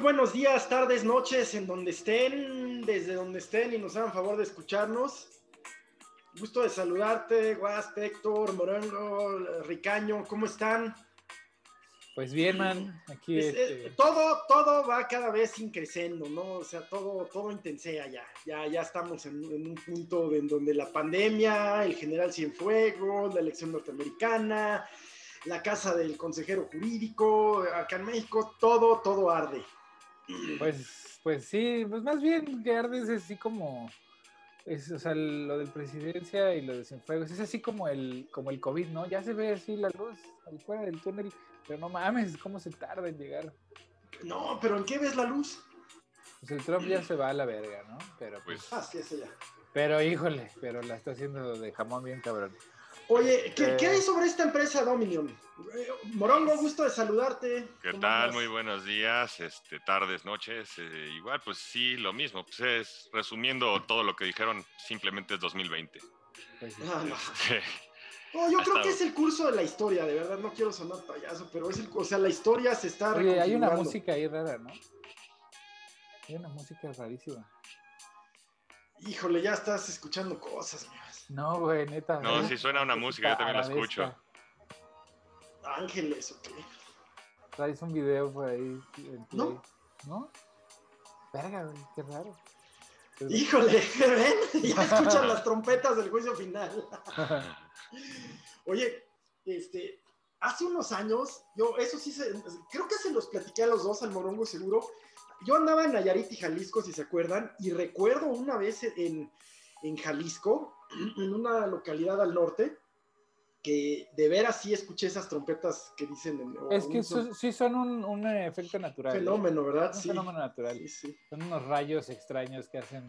Muy buenos días, tardes, noches, en donde estén, desde donde estén y nos hagan favor de escucharnos. Gusto de saludarte, Guas, Héctor, Morongo, Ricaño, ¿cómo están? Pues bien, man, aquí Es- este, todo, todo va cada vez increciendo, ¿no? O sea, todo, todo intensea ya. Ya, ya estamos en, en un punto en donde la pandemia, el general Cienfuegos, la elección norteamericana, la casa del consejero jurídico, acá en México, todo, todo arde. Pues, pues sí, pues más bien que arde es así como, es, o sea, lo del presidencia y lo de Cienfuegos, es así como el, como el COVID, ¿no? Ya se ve así la luz al fuera del túnel, pero no mames, cómo se tarda en llegar. No, pero ¿en qué ves la luz? Pues el Trump ya se va a la verga, ¿no? Pero pues, Ah, sí, ese ya. pero híjole, pero la está haciendo de jamón bien cabrón. Oye, ¿qué, Eh. qué hay sobre esta empresa Dominion? Eh, Morongo, gusto de saludarte. ¿Qué ¿Cómo tal? Muy buenos días, este, tardes, noches. eh, igual, pues sí, lo mismo. Pues es, resumiendo todo lo que dijeron, simplemente es 2020. Pues. Ah, no. Este, No, yo Ha creo que es el curso de la historia, de verdad, no quiero sonar payaso, pero es el, o sea, la historia se está Oye, hay una música ahí rara, ¿no? Hay una música rarísima. Híjole, ya estás escuchando cosas, mías. No, güey, neta. No, si suena una música, yo también la escucho. Ángeles, ok. Traes un video por ahí en. No. ¿No? Verga, güey, qué raro. Híjole, ¿ven? Ya escuchan las trompetas del juicio final. Oye, este, hace unos años, yo, eso sí, se- creo que se los platiqué a los dos, al Morongo seguro. Yo andaba en Nayarit y Jalisco, si se acuerdan, y recuerdo una vez en, en Jalisco, en una localidad al norte, que de veras sí escuché esas trompetas que dicen. en- es que son- sí son un, un efecto natural. ¿eh? fenómeno, ¿verdad? Un Sí. fenómeno natural. Sí, sí. Son unos rayos extraños que hacen.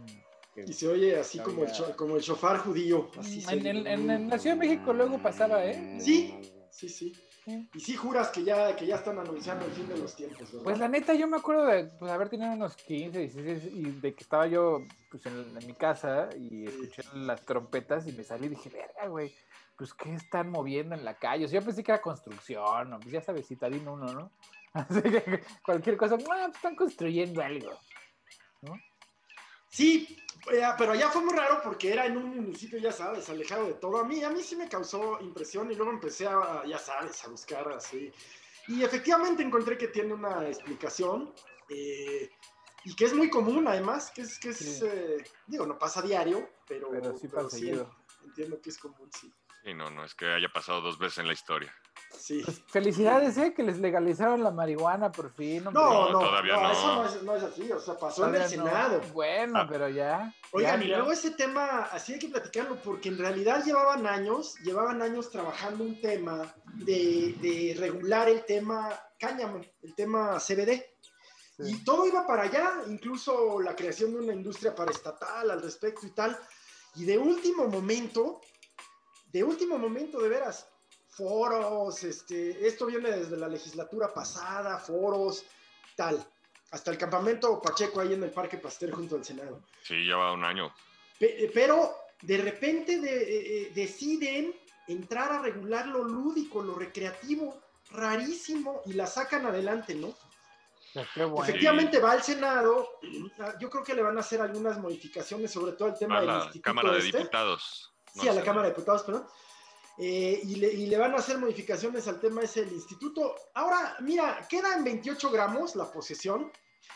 que- Y se oye así como el, como el chofar judío. Así oye. en- en- en la Ciudad de México luego pasaba, ¿eh? Sí, sí, sí. Sí. Y sí juras que ya, que ya están anunciando el fin de los tiempos, ¿verdad? Pues la neta, yo me acuerdo de pues, haber tenido unos 15, 16 y de que estaba yo pues, en, en mi casa y escuché las trompetas y me salí y dije, verga, güey, pues ¿qué están moviendo en la calle? O sea, yo pensé que era construcción, o pues ya sabes, citadino uno, ¿no? Así que cualquier cosa, "Ah, pues, están construyendo algo. Sí, eh, pero allá fue muy raro porque era en un municipio, ya sabes, alejado de todo. A mí, a mí sí me causó impresión y luego empecé a, ya sabes, a buscar así. Y efectivamente encontré que tiene una explicación eh, y que es muy común además, que es, que es Sí. eh, digo, no pasa diario, pero, Pero sí pasa seguido. entiendo que es común, sí. Sí, no, no es que haya pasado dos veces en la historia. Sí. Pues felicidades, ¿eh? Que les legalizaron la marihuana por fin. hombre. No, No, no, todavía no, no. eso no es, no es así, o sea, pasó en el. Senado. Bueno, Ah. pero ya. Oigan, ya, y luego ese tema, así hay que platicarlo, porque en realidad llevaban años, llevaban años trabajando un tema de, de regular el tema cáñamo, el tema CBD. Sí. Y todo iba para allá, incluso la creación de una industria paraestatal al respecto y tal. Y de último momento, de último momento, de veras, foros, este, esto viene desde la legislatura pasada, foros, tal, hasta el campamento Pacheco ahí en el Parque Pastel junto al Senado. Sí, ya va un año. Pe- Pero de repente de- eh, eh, deciden entrar a regular lo lúdico, lo recreativo, rarísimo, y la sacan adelante, ¿no? Qué bueno. Efectivamente va al Senado, ah, yo creo que le van a hacer algunas modificaciones, sobre todo el tema A del la instituto Cámara de este. Diputados. Sí, a la Cámara de Diputados, perdón. Eh, y, le, y le van a hacer modificaciones al tema ese del instituto. Ahora, mira, queda en 28 gramos la posesión.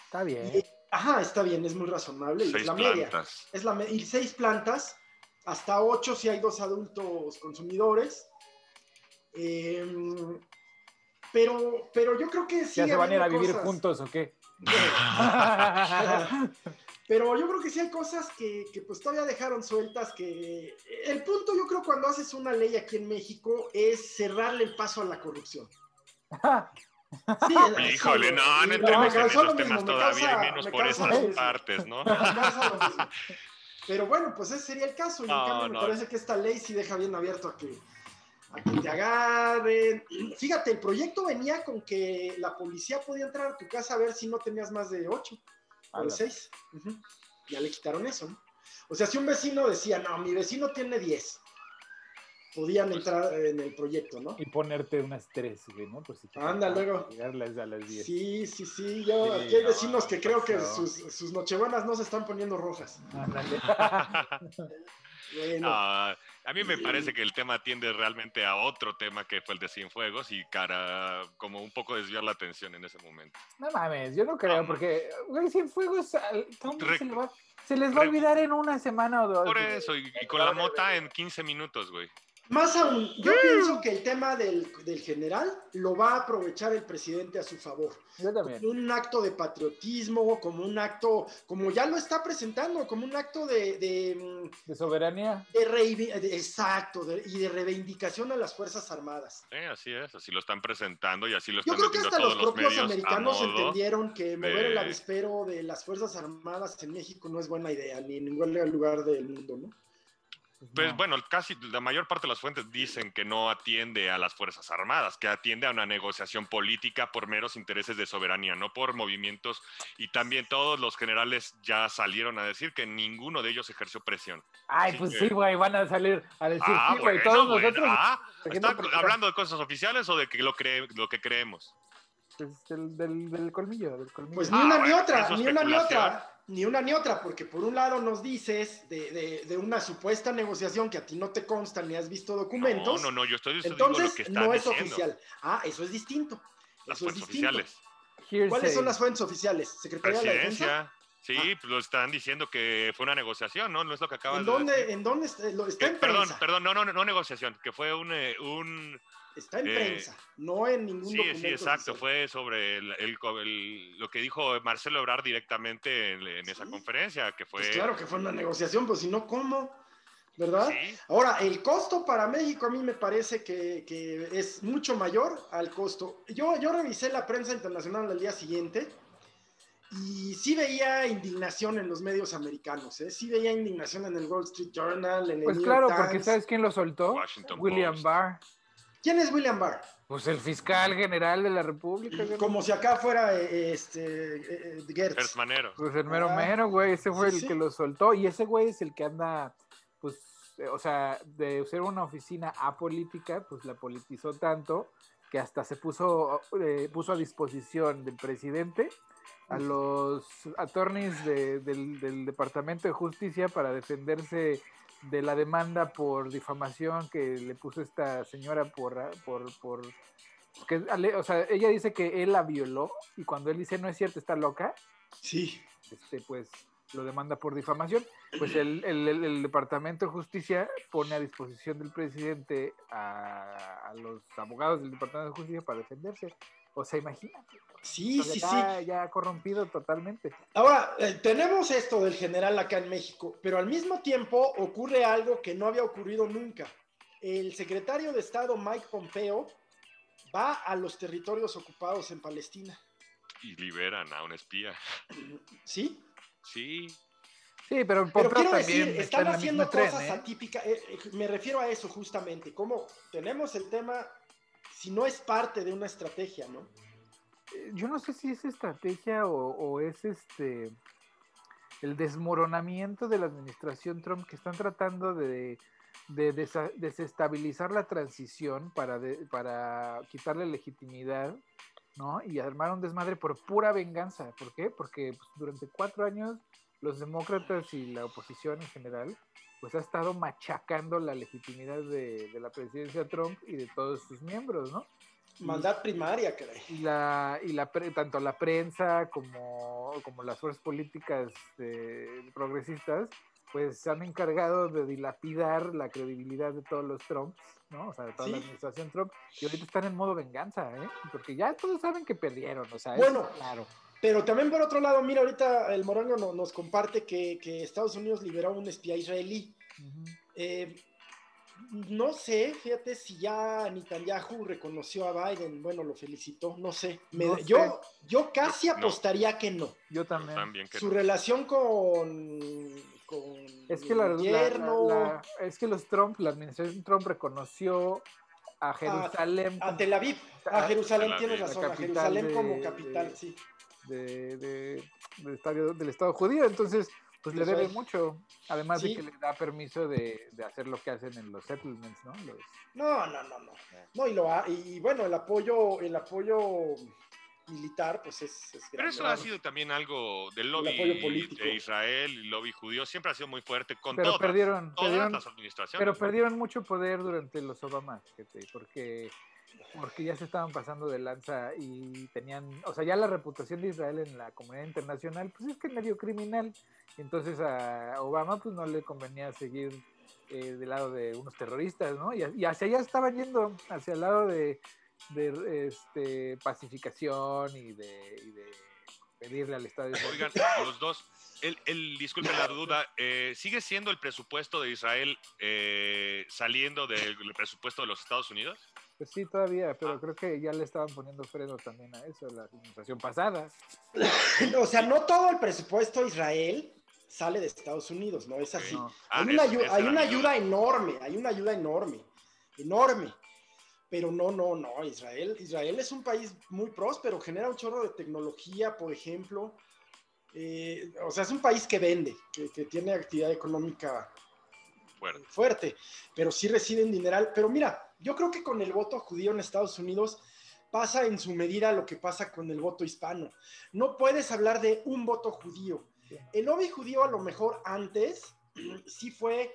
Está bien. Y- ajá, está bien, es muy razonable. y Seis es la media. plantas. Es la me- y seis plantas, hasta ocho si hay dos adultos consumidores. Em, pero, pero yo creo que sí. ¿Ya se van a ir a vivir cosas. juntos o qué? Pero yo creo que sí hay cosas que, que, pues todavía dejaron sueltas que... El punto yo creo cuando haces una ley aquí en México es cerrarle el paso a la corrupción. Sí, Híjole, eso- no, no entremos en esos temas todavía, causa- y menos me por esas partes, ¿no? Pero bueno, pues ese sería el caso. Y en No, cambio me no. parece que esta ley sí deja bien abierto a que, a que te agarren. Fíjate, el proyecto venía con que la policía podía entrar a tu casa a ver si no tenías más de ocho de Ala. seis. Ya le quitaron eso, ¿no? O sea, si un vecino decía, no, mi vecino tiene 10 podían Pues- entrar en el proyecto, ¿no? Y ponerte unas tres, güey, ¿no? Por si Anda, luego. Llegarles a las 10. Sí, sí, sí. Yo, Sí, aquí hay no, vecinos que creo que sus, sus nochebuenas no se están poniendo rojas. Ándale. Bueno, Ah, a mí me parece que el tema tiende realmente a otro tema que fue el de Cienfuegos y cara como un poco desviar la atención en ese momento. No mames, yo no creo, No, porque, güey, Cienfuegos, al- ¿cómo Re- se, le va- se les va a re- olvidar en una semana o dos. Por eso, y, y con la mota en 15 minutos, güey. Más aún, yo pienso que el tema del, del general lo va a aprovechar el presidente a su favor. Yo también. Como un acto de patriotismo, como un acto, como ya lo está presentando, como un acto de, de, mm, De soberanía. de exacto, de- y de reivindicación a las Fuerzas Armadas. Sí, así es, así lo están presentando y así lo Yo están creo que hasta los propios americanos entendieron que mover el avispero de las Fuerzas Armadas en México no es buena idea, ni en ningún lugar del mundo, ¿no? Pues no. bueno, casi la mayor parte de las fuentes dicen que no atiende a las Fuerzas Armadas, que atiende a una negociación política por meros intereses de soberanía, no por movimientos. Y también todos los generales ya salieron a decir que ninguno de ellos ejerció presión. Ay, pues que- sí, güey, van a salir a decir, ah, sí, güey, bueno, todos bueno. nosotros. Ah, haciendo ¿Está presión. hablando de cosas oficiales o de que lo, cree, lo que creemos? Pues, del, del, del colmillo, del colmillo. Pues Ah, ni una ni bueno, otra, ni una ni otra, ni una ni otra, porque por un lado nos dices de, de- de una supuesta negociación que a ti no te consta ni has visto documentos, No, no, no, yo estoy diciendo lo entonces que no es diciendo. oficial. Ah, eso es distinto. Las eso es fuerzas distinto. oficiales. ¿Cuáles son las fuentes oficiales? ¿Secretaría de la Defensa? Presidencia. Sí, pues lo están diciendo que fue una negociación, ¿no? No es lo que acabas ¿En de dónde, decir. ¿En dónde está? Lo- está Que- en perdón, prensa. perdón, no, no, no negociación, que fue un, eh, un Está en eh, prensa, no en ningún sí, documento. sí, exacto, oficial. fue sobre el, el co- el- lo que dijo Marcelo Ebrard directamente en, en esa Sí. conferencia, que fue... Pues claro que fue una negociación, pues si no, ¿cómo? ¿Verdad? Sí, Ahora, el costo para México a mí me parece que, que es mucho mayor al costo. Yo, yo revisé la prensa internacional al día siguiente y sí veía indignación en los medios americanos, ¿eh? sí veía indignación en el Wall Street Journal, en el Pues New claro, porque. ¿sabes quién lo soltó? Washington William Post. Barr. ¿Quién es William Barr? Pues el fiscal general de la República. Como si acá fuera eh, este, eh, eh, Gertz. Gertz Manero. Pues el mero Ah, mero, güey. Ese fue sí, el sí. que lo soltó. Y ese güey es el que anda, pues, eh, o sea, de ser una oficina apolítica, pues la politizó tanto que hasta se puso, eh, puso a disposición del presidente a los attorneys de- del, del Departamento de Justicia para defenderse de la demanda por difamación que le puso esta señora por, por, por que, o sea, ella dice que él la violó y cuando él dice no es cierto, está loca, Sí. este, pues lo demanda por difamación, pues el, el- el- el Departamento de Justicia pone a disposición del presidente a, a los abogados del Departamento de Justicia para defenderse. O sea, imagínate. Sí, sea, sí, ya, sí. ya corrompido totalmente. Ahora, eh, tenemos esto del general acá en México, pero al mismo tiempo ocurre algo que no había ocurrido nunca. El secretario de Estado Mike Pompeo va a los territorios ocupados en Palestina. Y liberan a un espía. ¿Sí? Sí, Sí, pero Pero Pompeo quiero también decir, está están la haciendo tren, cosas ¿eh? atípicas. eh, eh, me refiero a eso justamente. Como tenemos el tema, si no es parte de una estrategia, ¿no? Eh, Yo no sé si es estrategia o, es este el desmoronamiento de la administración Trump que están tratando de, desestabilizar la transición para, para quitarle legitimidad, ¿no? Y armar un desmadre por pura venganza. ¿Por qué? Porque pues, durante cuatro años los demócratas y la oposición en general pues ha estado machacando la legitimidad de, de la presidencia de Trump y de todos sus miembros, ¿no? Maldad primaria, caray. y la, y la tanto la prensa como, como las fuerzas políticas eh, progresistas pues se han encargado de dilapidar la credibilidad de todos los Trumps, ¿no? O sea, de toda la administración Trump, y ahorita están en modo venganza, ¿eh? Porque ya todos saben que perdieron, o sea, Bueno. claro. Pero también por otro lado, mira, ahorita el Morongo no- nos comparte que, que Estados Unidos liberó a un espía israelí. Eh, no sé, fíjate si ya Netanyahu reconoció a Biden, bueno, lo felicitó, no sé. Me- No sé. Yo, yo casi No. apostaría que no. Yo yo también. también que Su no. relación con, con Es que, la, el la- yerno, la- la- es que los Trump, la administración Trump reconoció a Jerusalén a como Tel Aviv, a a- Jerusalén, tienes razón, a capital Jerusalén de- como capital, de- sí. De, de- del, estadio- del Estado judío. Entonces, Pues le debe mucho, además Sí. de que le da permiso de, de hacer lo que hacen en los settlements, ¿no? Los- No, no, no, no. No, y, lo ha- y bueno, el apoyo, el apoyo militar, pues es, es Pero grande. eso ha sido también algo del lobby político. de Israel, el lobby judío, siempre ha sido muy fuerte con Pero todas, perdieron, todas perdieron, las administraciones. pero perdieron mucho poder durante los Obama, porque, porque ya se estaban pasando de lanza y tenían, o sea, ya la reputación de Israel en la comunidad internacional, pues es que medio criminal. Entonces a Obama pues no le convenía seguir eh, del lado de unos terroristas, ¿no? Y, y hacia allá estaban yendo, hacia el lado de, de este, pacificación y de, y de pedirle al Estado. Oigan, los dos, el, el, disculpen la duda, eh, ¿sigue siendo el presupuesto de Israel eh, saliendo del presupuesto de los Estados Unidos? Pues sí, todavía, pero Ah. creo que ya le estaban poniendo freno también a eso, la administración pasada. O sea, no todo el presupuesto de Israel sale de Estados Unidos, ¿no? Es así. No. Ah, hay una, es- ayu- es hay el una amigo. ayuda enorme, hay una ayuda enorme, enorme. Pero no, no, no, Israel, Israel es un país muy próspero, genera un chorro de tecnología, por ejemplo. Eh, o sea, es un país que vende, que, que tiene actividad económica Fuerte. fuerte, pero sí reciben dineral. Pero mira, yo creo que con el voto judío en Estados Unidos pasa en su medida lo que pasa con el voto hispano. No puedes hablar de un voto judío. El lobby judío a lo mejor antes sí fue,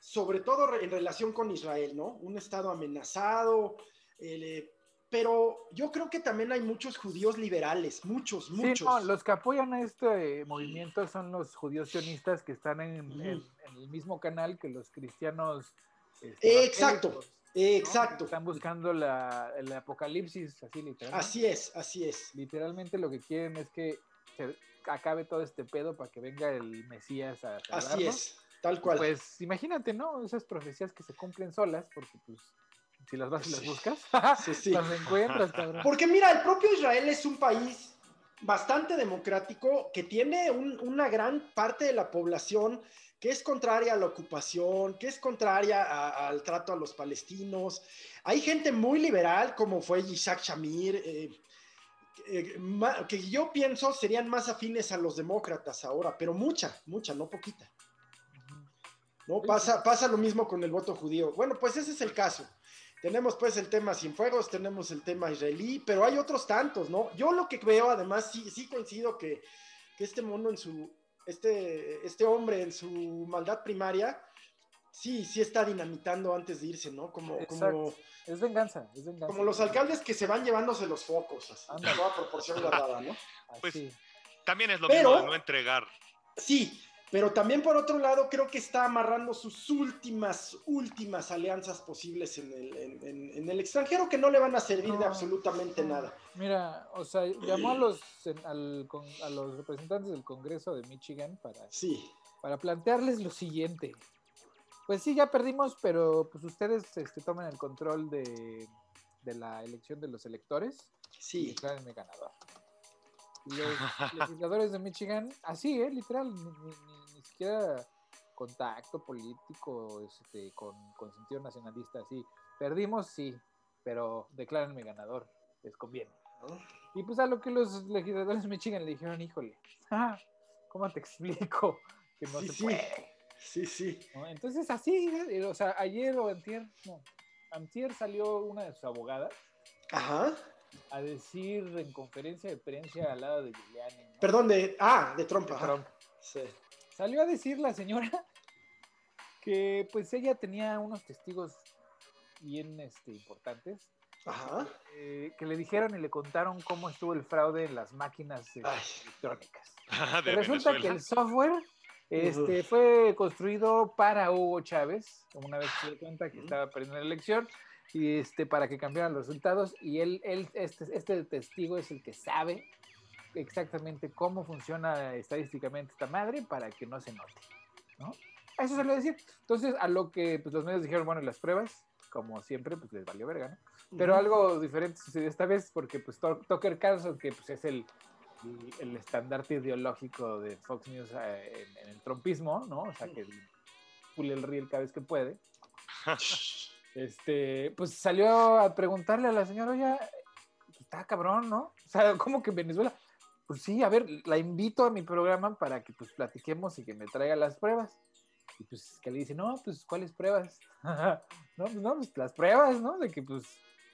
sobre todo en relación con Israel, ¿no? Un estado amenazado, el, eh, pero yo creo que también hay muchos judíos liberales, muchos, muchos. Sí, no, los que apoyan a este movimiento son los judíos sionistas que están en, Ujú. en- en el mismo canal que los cristianos. este, Exacto, evangélicos, ¿no? Exacto, Están buscando la, el apocalipsis, así literalmente. así es, así es. Literalmente lo que quieren es que se acabe todo este pedo para que venga el Mesías a Así salvarnos. es, tal cual. Pues imagínate, ¿no? Esas profecías que se cumplen solas, porque pues si las vas y las Sí. buscas, Sí, sí. las encuentras, cabrón. Porque mira, el propio Israel es un país bastante democrático que tiene un- una gran parte de la población que es contraria a la ocupación, que es contraria a- al trato a los palestinos. Hay gente muy liberal como fue Isaac Shamir, eh, eh, que yo pienso serían más afines a los demócratas ahora, pero mucha, mucha, no poquita. ¿no? Pasa, pasa lo mismo con el voto judío. Bueno, pues ese es el caso. Tenemos pues el tema Cienfuegos, tenemos el tema israelí, pero hay otros tantos, ¿no? Yo lo que veo, además, sí, sí coincido que, que este mono en su, este, este hombre en su maldad primaria, sí, sí está dinamitando antes de irse, ¿no? Como, como. Es venganza, es venganza. como los alcaldes que se van llevándose los focos, así, toda proporción guardada, ¿no? Pues, Así. También es lo Pero- mismo de no entregar. Sí, pero también por otro lado creo que está amarrando sus últimas, últimas alianzas posibles en el, en- en- en el extranjero que no le van a servir de absolutamente no. nada. Mira, o sea, llamó a los, sen- al con- a los representantes del Congreso de Michigan para, Sí, para plantearles lo siguiente. Pues sí, ya perdimos, pero pues ustedes este, tomen el control de, de la elección de los electores y sí. declárenme ganador. Los legisladores de Michigan, así, ¿eh? Literal, ni, ni- ni- ni siquiera contacto político este, con, con sentido nacionalista, así. Perdimos, sí, pero declárenme ganador, les conviene. ¿no? Y pues a lo que los legisladores de Michigan le dijeron, híjole, ah, ¿cómo te explico que no Sí, se sí. puede? Sí, sí. ¿no? Entonces así, eh, o sea, ayer o antier, no, antier salió una de sus abogadas Ajá. A decir en conferencia de prensa al lado de Giuliani, ¿no? Perdón, de. Ah, de Trump. De. Trump. Sí. Salió a decir la señora que pues ella tenía unos testigos bien este, importantes Ajá. eh, que le dijeron y le contaron cómo estuvo el fraude en las máquinas eh, electrónicas. de Que resulta Venezuela. que el software este, fue construido para Hugo Chávez, una vez se dio cuenta que estaba perdiendo la elección, y este, para que cambiaran los resultados, y él, él este, este testigo es el que sabe exactamente cómo funciona estadísticamente esta madre para que no se note, ¿no? A Eso se lo decir. Entonces, a lo que pues, los medios dijeron, bueno, y las pruebas, como siempre, pues les valió verga, ¿no? Pero Ujú. algo diferente sucedió esta vez porque pues To- Tucker Carlson, que pues es el, el, el estandarte ideológico de Fox News eh, en, en el trumpismo, ¿no? O sea, que pule el riel cada vez que puede. Este, pues salió a preguntarle a la señora, oye, está cabrón, ¿no? O sea, ¿cómo que en Venezuela? pues sí, a ver, la invito a mi programa para que pues platiquemos y que me traiga las pruebas. Y pues que le dice, no, pues ¿cuáles pruebas? no, pues no, pues las pruebas, ¿no? De que pues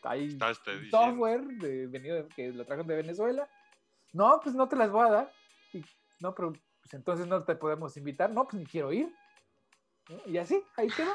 hay software de, venido que lo trajeron de Venezuela. No, pues no te las voy a dar. Y, no, pero pues entonces no te podemos invitar. No, pues ni quiero ir. ¿no? Y así, ahí quedó.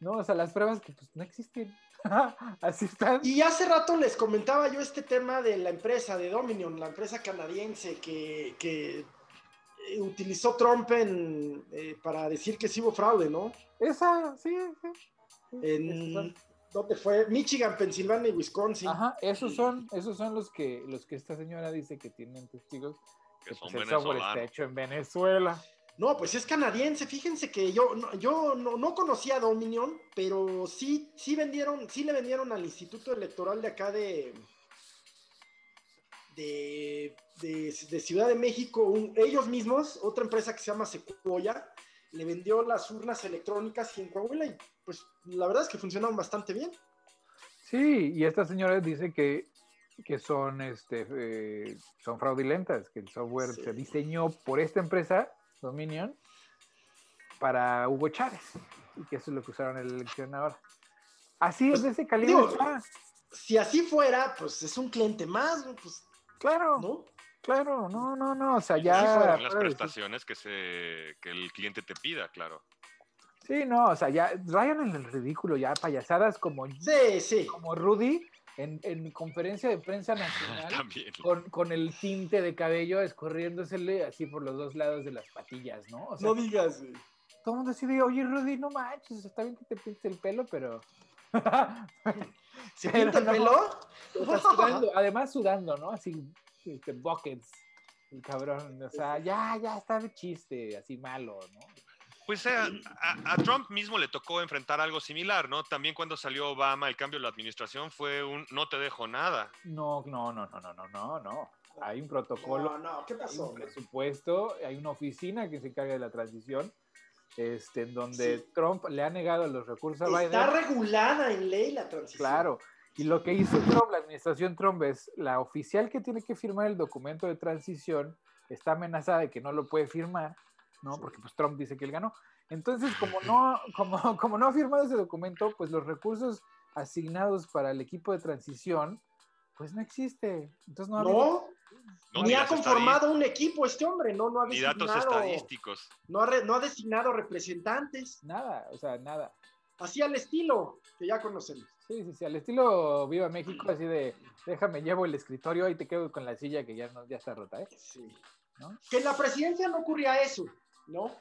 No, o sea, las pruebas que pues no existen. así están. Y hace rato les comentaba yo este tema de la empresa, de Dominion, la empresa canadiense que, que, eh, utilizó Trump en, eh, para decir que sí hubo fraude, ¿no? Esa, sí, sí. En. ¿Dónde fue? Michigan, Pensilvania y Wisconsin. Ajá, esos son, esos son los que, los que esta señora dice que tienen testigos Que que son pues, el software está hecho en Venezuela. No, pues es canadiense. Fíjense que yo no, yo no, no conocía a Dominion, pero sí, sí vendieron, sí le vendieron al Instituto Electoral de acá de de, de- de Ciudad de México, un- ellos mismos, otra empresa que se llama Sequoia, le vendió las urnas electrónicas y en Coahuila y pues la verdad es que funcionaron bastante bien. Sí, y esta señora dice que, que son, este, eh, son fraudulentas, que el software Sí. se diseñó por esta empresa, Dominion, para Hugo Chávez, y que eso es lo que usaron en la elección ahora. Así es de ese calibre. digo, está. Si así fuera, pues es un cliente más, pues, Claro, ¿no? claro, no, no, no, o sea, ya... las fuera prestaciones que, se, que el cliente te pida, claro. Sí, no, o sea, ya rayan en el ridículo, ya payasadas como, Sí, sí. como Rudy en, en conferencia de prensa nacional. También. con, con el tinte de cabello escorriéndosele así por los dos lados de las patillas, ¿no? O sea, No digas. güey. todo el mundo decide, oye, Rudy, no manches, está bien que te pintes el pelo, pero... ¿Se Pero pinta el no. pelo? Está sudando, además sudando, ¿no? Así, este, buckets, el cabrón, o sea, ya, ya está de chiste, así malo, ¿no? Pues eh, a, a Trump mismo le tocó enfrentar algo similar, ¿no? También cuando salió Obama, el cambio de la administración fue un no te dejo nada. No, no, no, no, no, no, no, no. Hay un protocolo No, no, ¿qué hay pasó? un presupuesto, hay una oficina que se encarga de la transición, este, en donde Sí. Trump le ha negado los recursos a Biden. Está regulada en ley la transición. Claro. Y lo que hizo Trump, la administración Trump, es la oficial que tiene que firmar el documento de transición está amenazada de que no lo puede firmar, ¿no? Sí. Porque pues Trump dice que él ganó. Entonces, como no, como, como no ha firmado ese documento, pues los recursos asignados para el equipo de transición, pues no existe. Entonces no ha habido- No, No, ni ha conformado un equipo este hombre, no, no ha Ni datos designado, estadísticos. no ha, re- no ha designado representantes, nada, o sea, nada. así al estilo que ya conocemos. Sí, sí, sí, al estilo Viva México, así de, déjame, llevo el escritorio y te quedo con la silla que ya, no, ya está rota, ¿eh? Sí. ¿No? Que en la presidencia no ocurría eso, ¿no?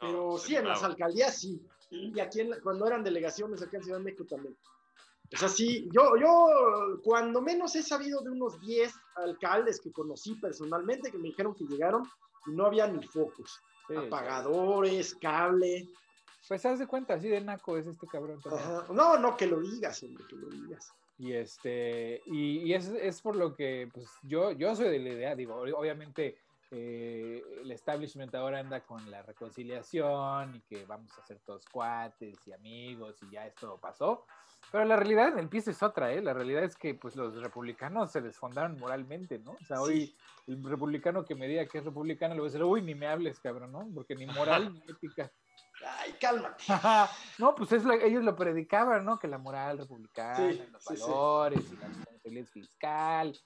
Pero No, sí, en las alcaldías sí. Y aquí en la- cuando eran delegaciones acá en Ciudad de México también. O sea, sí, yo, yo cuando menos he sabido de unos 10 alcaldes que conocí personalmente que me dijeron que llegaron y no había ni focos. Sí, Apagadores, cable. Pues haz de cuenta, así de naco es este cabrón. No, no, que lo digas, hombre, que lo digas. Y este, y, y es, es por lo que, pues, yo, yo soy de la idea, digo, ob- obviamente eh, el establishment ahora anda con la reconciliación y que vamos a ser todos cuates y amigos y ya esto pasó. Pero la realidad en el piso es otra, ¿eh? La realidad es que, pues, los republicanos se desfondaron moralmente, ¿no? O sea, hoy Sí. el republicano que me diga que es republicano le voy a decir, uy, ni me hables, cabrón, ¿no? Porque ni moral ni ética. Ay, cálmate. no, pues es lo- ellos lo predicaban, ¿no? Que la moral republicana, Sí, los sí. valores y la responsabilidad fiscal,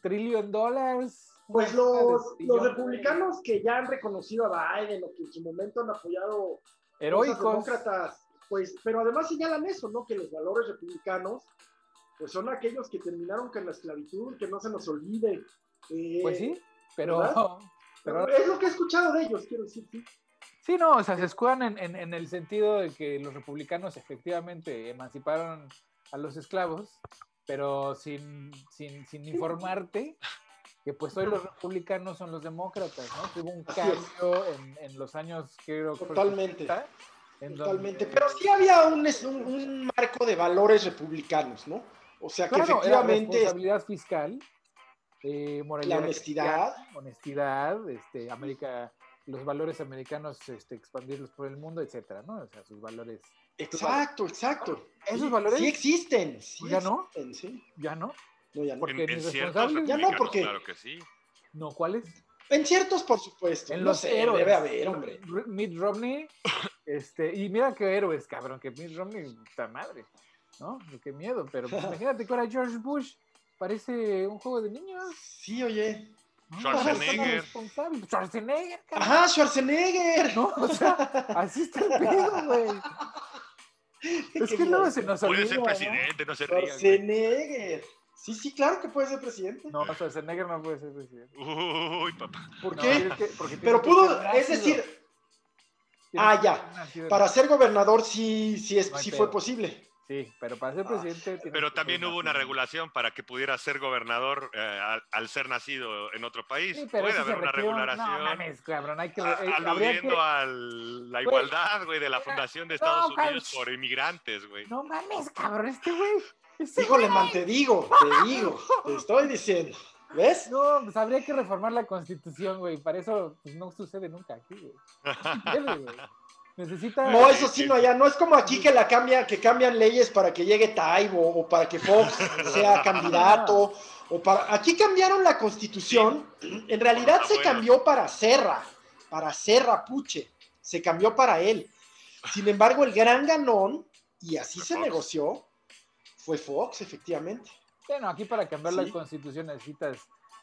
trillón dólares. Pues los, trillón los republicanos que ya han reconocido a Biden o que en su momento han apoyado heroicos. demócratas, pues, pero además señalan eso, ¿no? Que los valores republicanos, pues son aquellos que terminaron con la esclavitud, que no se nos olvide. Eh, Pues sí, pero Es lo que he escuchado de ellos, quiero decir, sí. sí, no, o sea, se escudan en, en- en el sentido de que los republicanos efectivamente emanciparon a los esclavos, pero sin, sin, sin informarte que pues hoy los republicanos son los demócratas, ¿no? Que Hubo un cambio en, en los años creo que Totalmente. 60, en Totalmente. Pero sí había un, un, un marco de valores republicanos, ¿no? O sea, que Claro, efectivamente responsabilidad fiscal, eh, moralidad La honestidad. honestidad, este, América, los valores americanos, este, expandirlos por el mundo, etcétera, ¿no? O sea, sus valores, Exacto, exacto. ¿Esos Sí, valores? Sí existen. Sí ¿Ya no? sí. ¿Ya no? No, ya no. Porque En, ciertos Ya no, porque- claro que sí. No, ¿cuáles? En ciertos, por supuesto. En no los sé, héroes. debe haber, hombre. Mitt Romney, este, y mira qué héroes, cabrón, que Mitt Romney, puta madre, ¿no? Qué miedo, pero pues, imagínate que ahora George Bush parece un juego de niños. Sí, oye. Schwarzenegger. Schwarzenegger, cabrón. Ajá, Schwarzenegger. No, o sea, así está el pedo, güey. Es que luego se nos Puede olvida, ser ¿no? presidente, no se rían. güey. Sí, sí, claro que puede ser presidente. No, Schwarzenegger no puede ser presidente. Uy, papá. ¿Por No, qué? tienes que- porque Pero pudo, es decir, ah, ya. para ser gobernador sí, sí, es, No sí fue posible. Sí, pero para ser Ah, presidente. Pero también hubo una regulación para que pudiera ser gobernador eh, al, al ser nacido en otro país. Sí, pero Puede haber una regulación. No mames, cabrón, hay que. a- eh, aludiendo que- a la igualdad, güey, de la Fundación de Estados no, Unidos por inmigrantes, güey. No mames, cabrón, este güey. Híjole, man, te digo, te digo, te estoy diciendo. ¿Ves? No, pues habría que reformar la constitución, güey. Para eso pues, no sucede nunca aquí, güey. No puede, güey. Necesita. No, eso sí, no allá. No es como aquí que la cambia, que cambian leyes para que llegue Taibo o para que Fox sea candidato. O para... Aquí cambiaron la constitución. En realidad Por se cambió para Serra, para Serra Puche. Se cambió para él. Sin embargo, el gran ganón, y así se Fox. negoció, fue Fox, efectivamente. Bueno, aquí para cambiar Sí. la constitución necesitas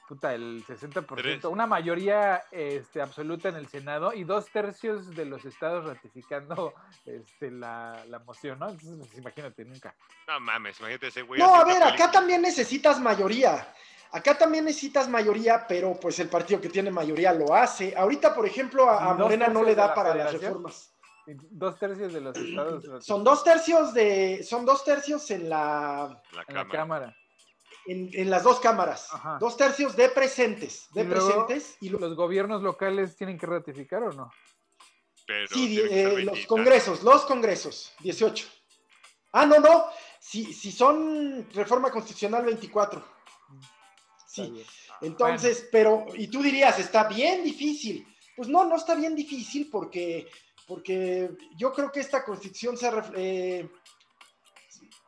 puta, el 60%, Tres. una mayoría este, absoluta en el Senado y dos tercios de los estados ratificando este, la, la moción, ¿no? Entonces, pues, imagínate, nunca. No mames, imagínate ese güey. No, a ver, acá también necesitas mayoría. Acá también necesitas mayoría, pero pues el partido que tiene mayoría lo hace. Ahorita, por ejemplo, a, a ¿Y dos Morena no le da la para las reformas. Dos tercios de los estados Son dos tercios de, son dos tercios en la, La en la cámara. Cámara. en, en las dos cámaras. Ajá. Dos tercios de presentes, de Y luego, presentes y lo- ¿Los gobiernos locales tienen que ratificar o no? Pero sí, eh, los congresos, los congresos, 18. Ah, no, no, si, si son reforma constitucional 24. Está Sí. Entonces, pero, y tú dirías, está bien difícil. Pues no, no está bien difícil porque, porque yo creo que esta constitución se ha, eh,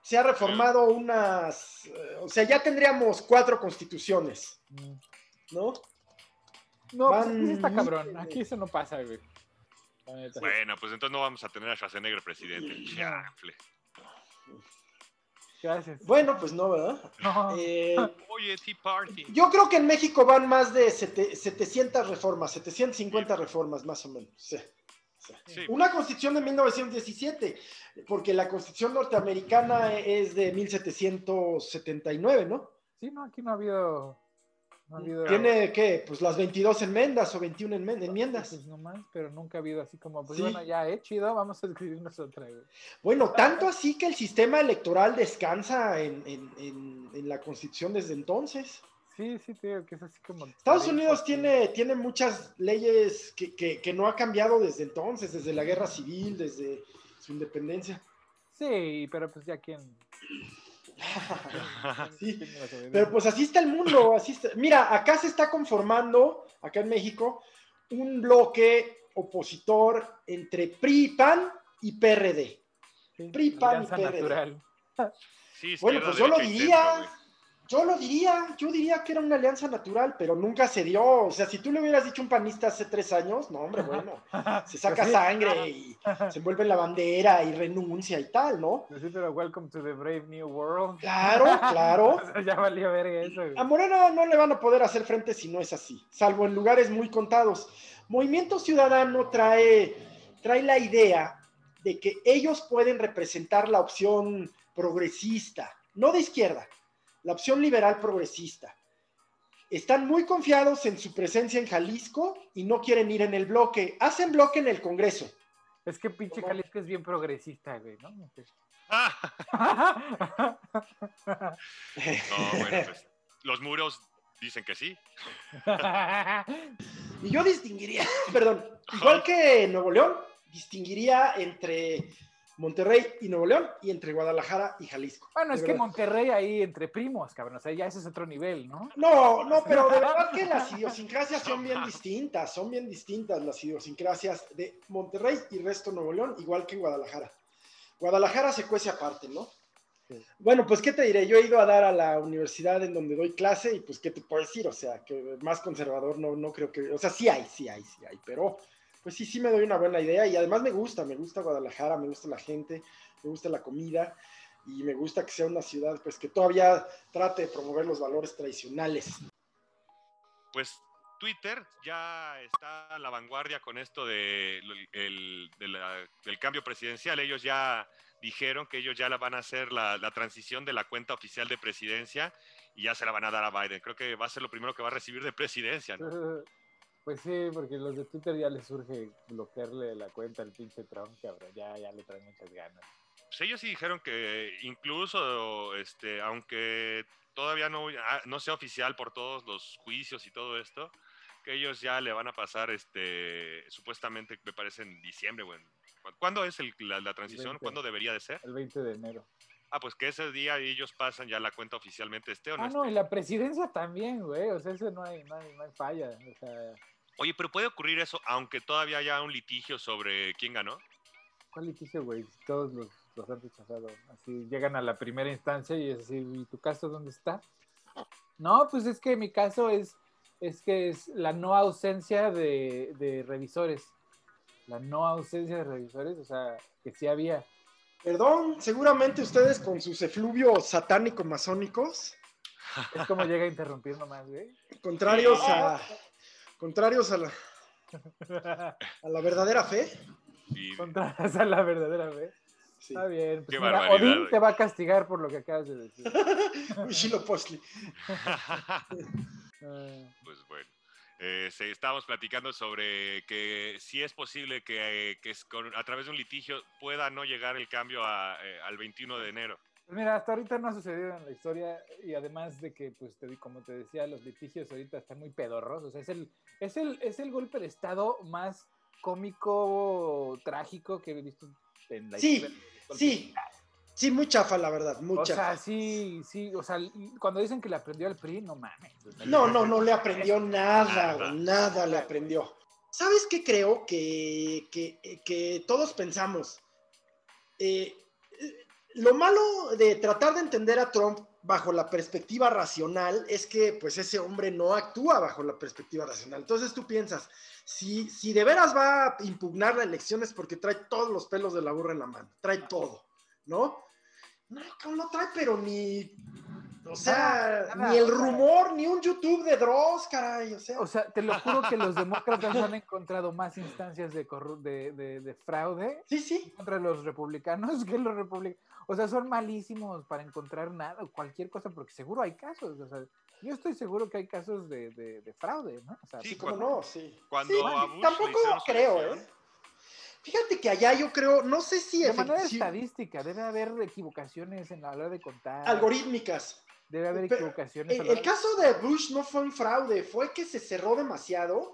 se ha reformado unas, eh, o sea, ya tendríamos cuatro constituciones. ¿no? No, pues Van está cabrón. Aquí eso no pasa, güey. Bueno, pues entonces no vamos a tener a Schwarzenegger presidente. Gracias. Bueno, pues no, ¿verdad? No. Eh, Oye, Tea Party. yo creo que en México van más de sete- 700 reformas, 750 reformas más o menos. sí, sí. Una constitución de 1917, porque la constitución norteamericana es de 1779, ¿no? Sí, no, aquí no ha habido. No ha habido. Tiene, ¿qué? Pues las 22 enmiendas o 21 enmen- enmiendas. Pues nomás, pero nunca ha habido así como, pues Sí. bueno, ya, eh, chido, vamos a escribirnos otra, güey. Bueno, tanto así que el sistema electoral descansa en, en- en- en la constitución desde entonces. Sí, sí, te digo que es así como. Estados Unidos tiene, tiene muchas leyes que, que- que no ha cambiado desde entonces, desde la guerra civil, desde su independencia. Sí, pero pues ya quién. Sí? Pero pues así está el mundo, así está. Mira, acá se está conformando, acá en México, un bloque opositor entre PRI, PAN y PRD. Sí, PRI, PAN y PRD. natural. Sí, Bueno, pues yo lo diría. Yo lo diría, yo diría que era una alianza natural, pero nunca se dio. O sea, si tú le hubieras dicho a un panista hace tres años, no, hombre, bueno, se saca Pues sangre y se envuelve en la bandera y renuncia y tal, ¿no? Pues sí, pero welcome to the brave new world. Claro, claro. O sea, ya valió verga eso, güey. A Morena no le van a poder hacer frente si no es así, salvo en lugares muy contados. Movimiento Ciudadano trae, trae la idea de que ellos pueden representar la opción progresista, no de izquierda, la opción liberal progresista. Están muy confiados en su presencia en Jalisco y no quieren ir en el bloque. Hacen bloque en el Congreso. Es que pinche ¿Cómo? Jalisco es bien progresista, güey, ¿no? Ah, no, bueno, pues los muros dicen que sí. Y yo distinguiría, perdón, igual que Nuevo León, distinguiría entre Monterrey y Nuevo León y entre Guadalajara y Jalisco. Bueno, De es que. Monterrey ahí entre primos, cabrón. O sea, ya ese es otro nivel, ¿no? No, no, pero de verdad que las idiosincrasias son bien distintas, son bien distintas las idiosincrasias de Monterrey y resto de Nuevo León, igual que en Guadalajara. Guadalajara se cuece aparte, ¿no? Bueno, pues, ¿qué te diré? Yo he ido a dar a la universidad en donde doy clase y, pues, ¿qué te puedo decir? O sea, que más conservador no, no creo que... O sea, sí hay, sí hay, sí hay, pero pues sí, sí me doy una buena idea y además me gusta, me gusta Guadalajara, me gusta la gente, me gusta la comida y me gusta que sea una ciudad, pues, que todavía trate de promover los valores tradicionales. Pues Twitter ya está a la vanguardia con esto de, el, de la- del cambio presidencial. Ellos ya dijeron que ellos ya la van a hacer la, la transición de la cuenta oficial de presidencia y ya se la van a dar a Biden. Creo que va a ser lo primero que va a recibir de presidencia. ¿no? Pues sí, porque los de Twitter ya les surge bloquearle la cuenta al pinche Trump, cabrón. Ya, ya le traen muchas ganas. Pues ellos sí dijeron que incluso, este, aunque todavía no, ah, no sea oficial por todos los juicios y todo esto, que ellos ya le van a pasar, este, supuestamente, me parece en diciembre, bueno. ¿Cuándo es el- la, la transición? 20. ¿Cuándo debería de ser? El 20 de enero. Ah, pues que ese día ellos pasan ya la cuenta oficialmente, esté o no Ah, no, y la presidencia también, güey. O sea, eso no hay, no hay, no hay falla. O sea, Oye, pero puede ocurrir eso aunque todavía haya un litigio sobre quién ganó. ¿cuál litigio, güey? Todos los, los han rechazado. Así llegan a la primera instancia y es así, ¿y tu caso dónde está? No, pues es que mi caso es, es que es la no ausencia de, de revisores. La no ausencia de revisores, o sea, que sí había. Perdón, seguramente ustedes con sus efluvios satánico-masónicos, Es como llega a interrumpir nomás, güey. contrarios a, contrarios a la, a la verdadera fe. Y Contrarias a la verdadera fe. Sí. Está bien. Qué Pues mira, Odín güey. te va a castigar por lo que acabas de decir. Shilo Postli. Ah, pues bueno. Eh, se- estábamos platicando sobre que si es posible que, eh, que es con- a través de un litigio pueda no llegar el cambio a, eh, al 21 de enero. Pues mira, hasta ahorita no ha sucedido en la historia y además de que, pues, te, di- como te decía, los litigios ahorita están muy pedorros. O sea, es el, es el, es el golpe de Estado más cómico, trágico que he visto en la Sí, historia. Sí, sí, muy chafa, la verdad, muy O chafa. sea, sí, sí, o sea, cuando dicen que le aprendió al PRI, no mames. No, no, no le aprendió nada, Nada. le aprendió. ¿Sabes qué creo? Que, que, que todos pensamos. Eh, lo malo de tratar de entender a Trump bajo la perspectiva racional es que pues ese hombre no actúa bajo la perspectiva racional. Entonces tú piensas, si, si de veras va a impugnar la elección es porque trae todos los pelos de la burra en la mano, trae todo, ¿no? No, cabrón, no trae, pero ni, o sea, Nada, nada, ni el rumor, ni un YouTube de Dross, caray, o sea. O sea, te lo juro que los demócratas han encontrado más instancias de, de, de, de fraude sí, sí, contra los republicanos que los republicanos. O sea, son malísimos para encontrar nada, cualquier cosa, porque seguro hay casos. O sea, yo estoy seguro que hay casos de, de, de fraude, ¿no? O sea, Sí, cuando- no, sí. cuando Sí, a Bush tampoco creo. ¿eh? Fíjate que allá yo creo, no sé si de manera estadística, debe haber equivocaciones en la hora de contar. algorítmicas. Debe haber Pero equivocaciones. a El, el caso de Bush no fue un fraude, fue que se cerró demasiado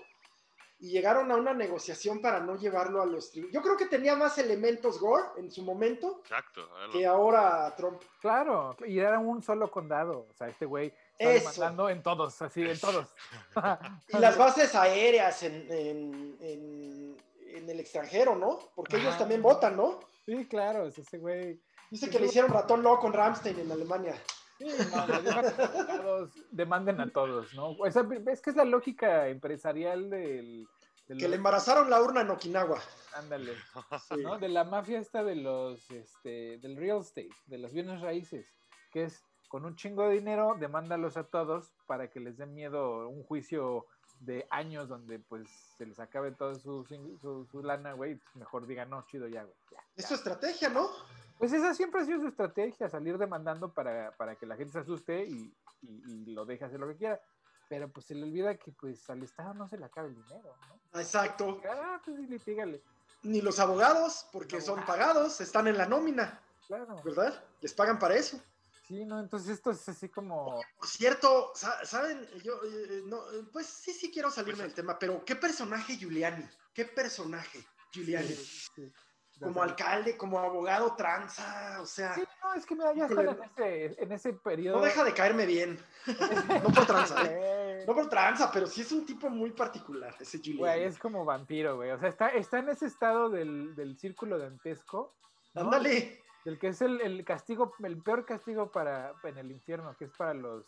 y llegaron a una negociación para no llevarlo a los tri- Yo creo que tenía más elementos Gore en su momento Exacto. que ahora Trump. Claro, y era un solo condado. O sea, este güey está Eso. demandando en todos, así, en todos. Y las bases aéreas en, en- en- en el extranjero, ¿no? Porque ellos Ajá. también votan, ¿no? Sí, claro, es ese güey. Dice que le hicieron ratón loco con Ramstein en Alemania. Sí, no, demanden a todos, ¿no? O sea, es que es la lógica empresarial del... del- Que le embarazaron la urna en Okinawa. Ándale, Sí. ¿no? De la mafia esta de los, este, del real estate, de los bienes raíces, que es con un chingo de dinero, demándalos a todos para que les den miedo un juicio de años donde pues se les acabe toda su, su, su lana, güey, pues, mejor digan, no, chido ya, güey. ya, Es ya". su estrategia, ¿no? Pues esa siempre ha sido su estrategia, salir demandando para, para que la gente se asuste y, y- y lo deje hacer lo que quiera. Pero pues se le olvida que pues al Estado no se le acaba el dinero, ¿no? Exacto. Ah, pues sí, litígale, Ni los abogados, porque son pagados, están en la nómina, claro. ¿verdad? Les pagan para eso. Sí, no, entonces esto es así como... Por cierto, sa- ¿saben? Yo, eh, no, eh, pues sí, sí quiero salirme del tema, pero ¿qué personaje Giuliani? ¿Qué personaje Giuliani? sí, sí. Como alcalde, como abogado tranza, o sea, Sí, no, es que mira, ya están en ese, en ese periodo. no deja de caerme bien. No por tranza, ¿eh? Güey, No por tranza, pero sí es un tipo muy particular, ese Güey, Giuliani. es como vampiro, güey. O sea, está, está en ese estado del, del círculo dantesco. ¿no? Ándale. El que es el, el castigo, el peor castigo para en el infierno, que es para los,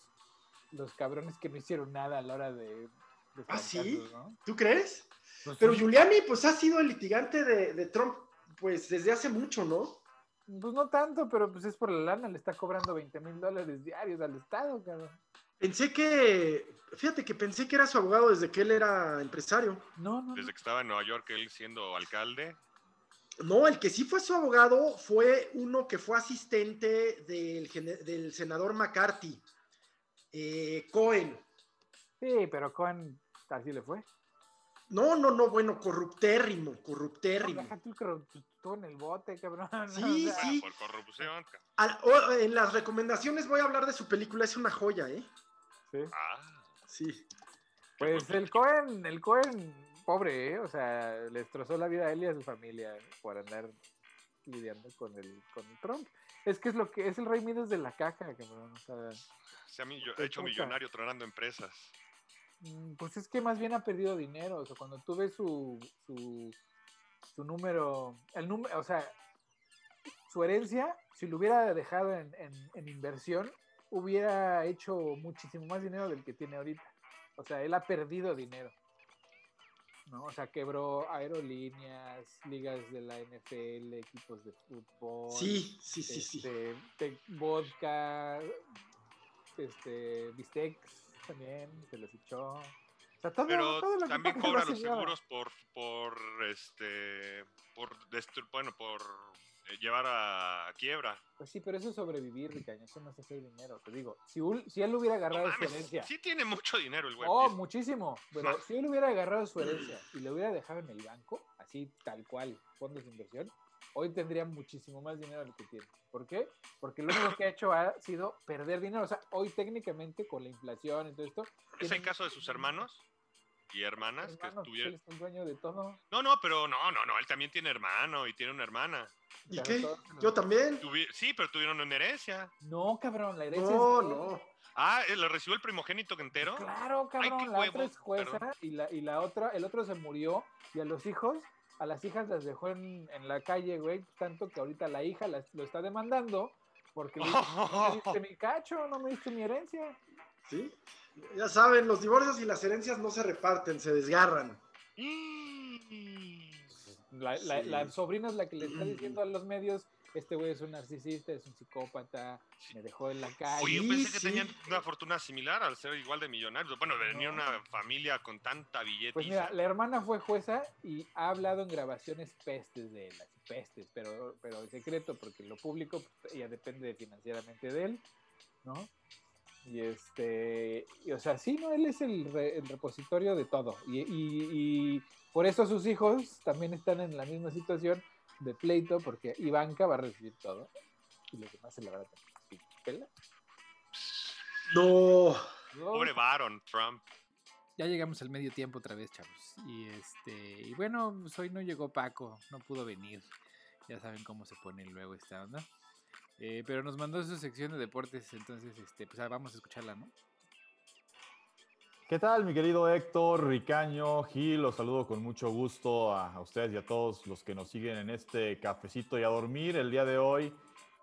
los cabrones que no hicieron nada a la hora de. de ¿Ah, sí? ¿no? ¿Tú crees? Pues Pero sí. Giuliani, pues ha sido el litigante de, de Trump, pues desde hace mucho, ¿no? Pues no tanto, pero pues es por la lana, le está cobrando 20 mil dólares diarios al Estado, cabrón. Pensé que, fíjate que pensé que era su abogado desde que él era empresario. No, no, no. Desde que estaba en Nueva York, él siendo alcalde. No, el que sí fue su abogado fue uno que fue asistente del, senador McCarthy, eh, Cohen. Sí, pero Cohen así le fue. No, no, no, bueno, corruptérrimo, corruptérrimo. tú, tú- en el bote, cabrón. Sí, O sea, sí. Bueno, por corrupción. ca- Al- o- en las recomendaciones voy a hablar de su película, es una joya, ¿eh? sí. Ah, Sí. Pues el Cohen, el Cohen, pobre, ¿eh? O sea, le destrozó la vida a él y a su familia por andar lidiando con el, con el Trump. Es que es lo que es el rey Midas de la caja, cabrón. O sea, se ha millo- hecho millonario tronando empresas. mm, pues es que más bien ha perdido dinero. O sea, cuando tú ves su, su, su número, el número, o sea, su herencia, si lo hubiera dejado en, en- en inversión, hubiera hecho muchísimo más dinero del que tiene ahorita. O sea, él ha perdido dinero. ¿No? O sea, quebró aerolíneas, ligas de la NFL, equipos de fútbol. Sí, sí, sí, sí. este, te- vodka, este, bistecs también, se los echó. O sea, todo, Pero todo lo que también cobra los seguros por, por este, por destru- bueno, por llevar a quiebra. Pues sí, pero eso es sobrevivir, Ricaño, eso no es hacer dinero. Te digo, si, si él hubiera No agarrado su mames, herencia, sí tiene mucho dinero el güey. oh, Sí. muchísimo, pero si él hubiera agarrado su herencia y lo hubiera dejado en el banco, así tal cual, fondos de inversión, hoy tendría muchísimo más dinero del que tiene. ¿Por qué? Porque lo único que ha hecho ha sido perder dinero. O sea, hoy técnicamente con la inflación y todo esto. ¿Es el tiene caso de sus hermanos y hermanas que estuvieron? Él es el dueño de todo. No, no, pero no, no, no, él también tiene hermano y tiene una hermana. ¿Y qué? Yo también. Tuvi- sí, pero tuvieron una herencia. No, cabrón, la herencia No, es no. Ah, ¿eh, ¿lo recibió el primogénito entero? Claro, Ay, cabrón, qué la otra huevo, es jueza y la, y la otra, el otro se murió y a los hijos, a las hijas las dejó en, en la calle, güey, tanto que ahorita la hija las- lo está demandando porque le dice, no me diste mi cacho, no me diste mi herencia. ¿Sí? Ya saben, los divorcios y las herencias no se reparten, se desgarran. La, la- Sí. la sobrina es la que le está diciendo a los medios, este güey es un narcisista, es un psicópata, me dejó en la calle. Oye, yo pensé que sí. tenían una fortuna similar al ser igual de millonarios. Bueno, venía No. una familia con tanta billetiza. Pues mira, la hermana fue jueza y ha hablado en grabaciones pestes de él, así pestes, pero, pero en secreto, porque lo público pues, ya depende financieramente de él, ¿no? Y este, y, o sea, sí, no, él es el, re- el repositorio de todo. Y, y- y por eso sus hijos también están en la misma situación de pleito, porque Ivanka va a recibir todo y los demás se la van a tener pelar. No. Pobre Baron Trump. Ya llegamos al medio tiempo otra vez, chavos. Y este, y bueno, pues hoy no llegó Paco, no pudo venir. Ya saben cómo se pone luego esta onda. Eh, pero nos mandó su sección de deportes, entonces este, pues ah, vamos a escucharla, ¿no? ¿Qué tal, mi querido Héctor, Ricaño, Gil? Los saludo con mucho gusto a, ustedes y a todos los que nos siguen en este cafecito y a dormir. El día de hoy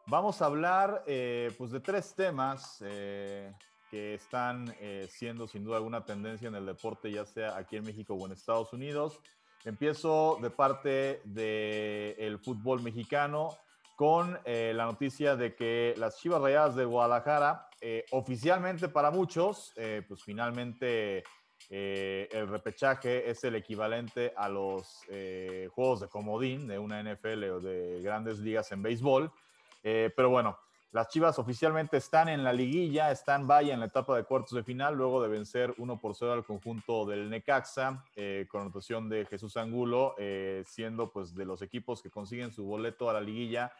vamos a hablar eh, pues de tres temas eh, que están siendo sin duda alguna tendencia en el deporte, ya sea aquí en México o en Estados Unidos. Empiezo de parte del fútbol mexicano con eh, la noticia de que las Chivas Rayadas de Guadalajara, eh, oficialmente para muchos, eh, pues finalmente el repechaje es el equivalente a los juegos de comodín de una NFL o de grandes ligas en béisbol. Pero bueno, las Chivas oficialmente están en la liguilla, están vaya en la etapa de cuartos de final, luego de vencer 1 por 0 al conjunto del Necaxa, eh, con anotación de Jesús Angulo, eh, siendo pues de los equipos que consiguen su boleto a la liguilla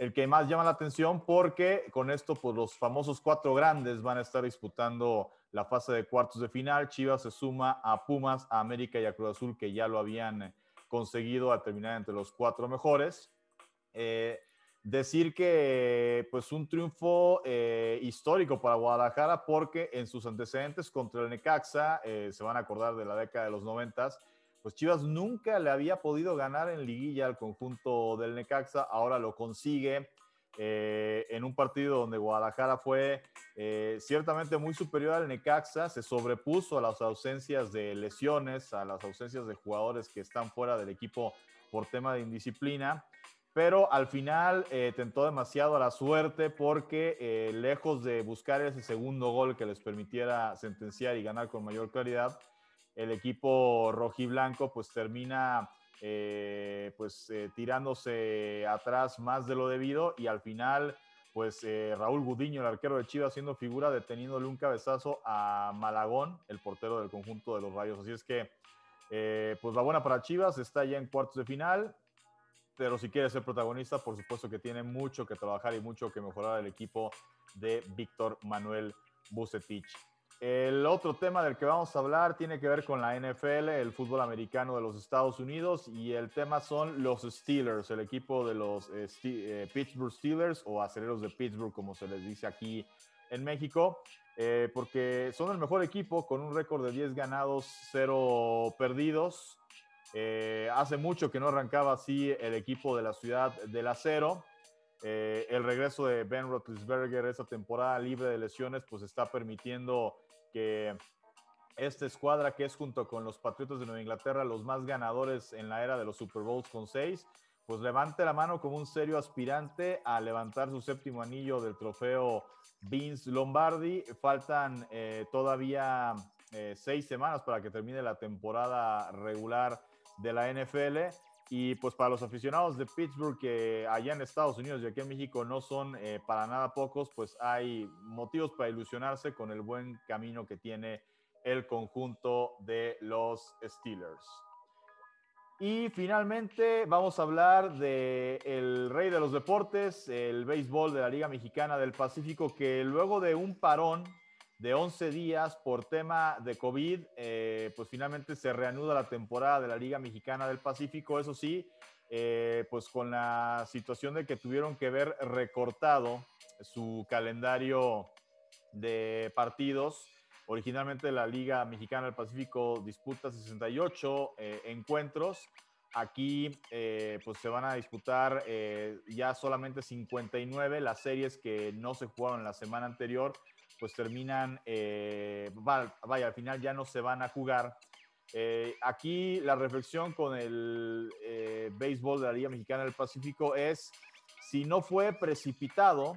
el que más llama la atención porque con esto pues los famosos cuatro grandes van a estar disputando la fase de cuartos de final. Chivas se suma a Pumas, a América y a Cruz Azul que ya lo habían conseguido a terminar entre los cuatro mejores. Eh, decir que pues un triunfo eh, histórico para Guadalajara porque en sus antecedentes contra el Necaxa, eh, se van a acordar de la década de los noventas, pues Chivas nunca le había podido ganar en liguilla al conjunto del Necaxa, ahora lo consigue. eh, en un partido donde Guadalajara fue ciertamente muy superior al Necaxa, se sobrepuso a las ausencias de lesiones, a las ausencias de jugadores que están fuera del equipo por tema de indisciplina, pero al final eh, tentó demasiado a la suerte porque lejos de buscar ese segundo gol que les permitiera sentenciar y ganar con mayor claridad, el equipo rojiblanco pues termina eh, pues eh, tirándose atrás más de lo debido y al final pues eh, Raúl Gudiño, el arquero de Chivas, haciendo figura deteniéndole un cabezazo a Malagón, el portero del conjunto de los Rayos. Así es que pues la buena para Chivas está ya en cuartos de final, pero si quiere ser protagonista, por supuesto que tiene mucho que trabajar y mucho que mejorar el equipo de Víctor Manuel Bucetich. El otro tema del que vamos a hablar tiene que ver con la NFL, el fútbol americano de los Estados Unidos, y el tema son los Steelers, el equipo de los eh, eh, Pittsburgh Steelers o aceleros de Pittsburgh, como se les dice aquí en México, eh, porque son el mejor equipo con un récord de 10 ganados, 0 perdidos. Hace mucho que no arrancaba así el equipo de la ciudad del acero. el regreso de Ben Roethlisberger esa temporada libre de lesiones, pues está permitiendo que esta escuadra que es junto con los Patriotas de Nueva Inglaterra los más ganadores en la era de los Super Bowls con seis, pues levante la mano como un serio aspirante a levantar su séptimo anillo del trofeo Vince Lombardi. Faltan eh, todavía eh, seis semanas para que termine la temporada regular de la NFL. Y pues para los aficionados de Pittsburgh que allá en Estados Unidos y aquí en México no son eh, para nada pocos, pues hay motivos para ilusionarse con el buen camino que tiene el conjunto de los Steelers. Y finalmente vamos a hablar de el rey de los deportes, el béisbol de la Liga Mexicana del Pacífico, que luego de un parón de 11 días por tema de COVID, eh, pues finalmente se reanuda la temporada de la Liga Mexicana del Pacífico, eso sí, eh, pues con la situación de que tuvieron que ver recortado su calendario de partidos. Originalmente la Liga Mexicana del Pacífico disputa 68 eh, encuentros. Aquí pues se van a disputar ya solamente 59 las series que no se jugaron la semana anterior pues terminan, eh, vaya, al final ya no se van a jugar. Eh, aquí la reflexión con el eh, béisbol de la Liga Mexicana del Pacífico es si no fue precipitado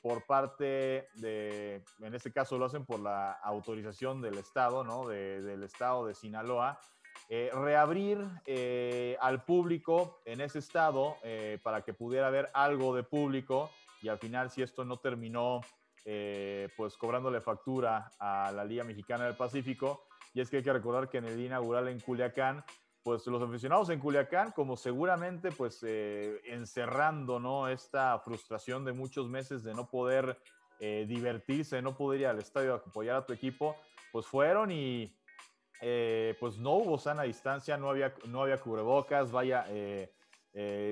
por parte de, en este caso lo hacen por la autorización del Estado, ¿no? del Estado de Sinaloa, reabrir al público en ese estado para que pudiera haber algo de público y al final si esto no terminó eh, pues cobrándole factura a la Liga Mexicana del Pacífico. Y es que hay que recordar que en el inaugural en Culiacán, pues los aficionados en Culiacán, como seguramente pues eh, encerrando ¿no? esta frustración de muchos meses de no poder eh, divertirse, no poder ir al estadio apoyar a tu equipo, pues fueron y pues no hubo sana distancia, no había, no había cubrebocas, vaya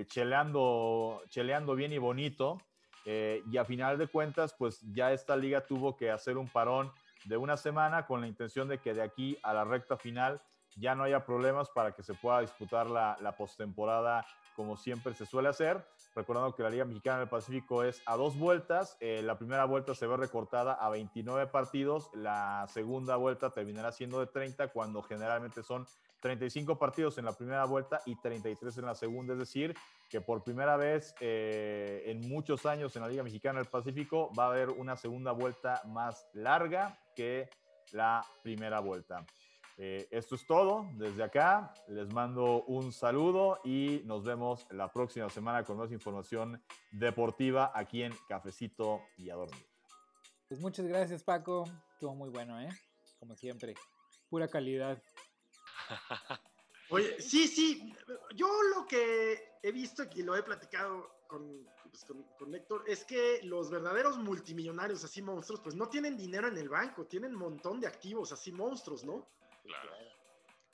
cheleando, cheleando bien y bonito. Eh, y a final de cuentas, pues ya esta liga tuvo que hacer un parón de una semana con la intención de que de aquí a la recta final ya no haya problemas para que se pueda disputar la, la postemporada como siempre se suele hacer. Recordando que la Liga Mexicana del Pacífico es a dos vueltas. Eh, la primera vuelta se ve recortada a 29 partidos. La segunda vuelta terminará siendo de 30 cuando generalmente son 35 partidos en la primera vuelta y 33 en la segunda. Es decir, que por primera vez eh, en muchos años en la Liga Mexicana del Pacífico va a haber una segunda vuelta más larga que la primera vuelta. Eh, esto es todo. Desde acá les mando un saludo y nos vemos la próxima semana con más información deportiva aquí en Cafecito y a dormir. Pues muchas gracias Paco. Estuvo muy bueno, ¿eh? Como siempre. Pura calidad. Oye, sí, sí. Yo lo que he visto y lo he platicado con, pues, con, con, Héctor es que los verdaderos multimillonarios, así monstruos, pues no tienen dinero en el banco, tienen un montón de activos, así monstruos, ¿no?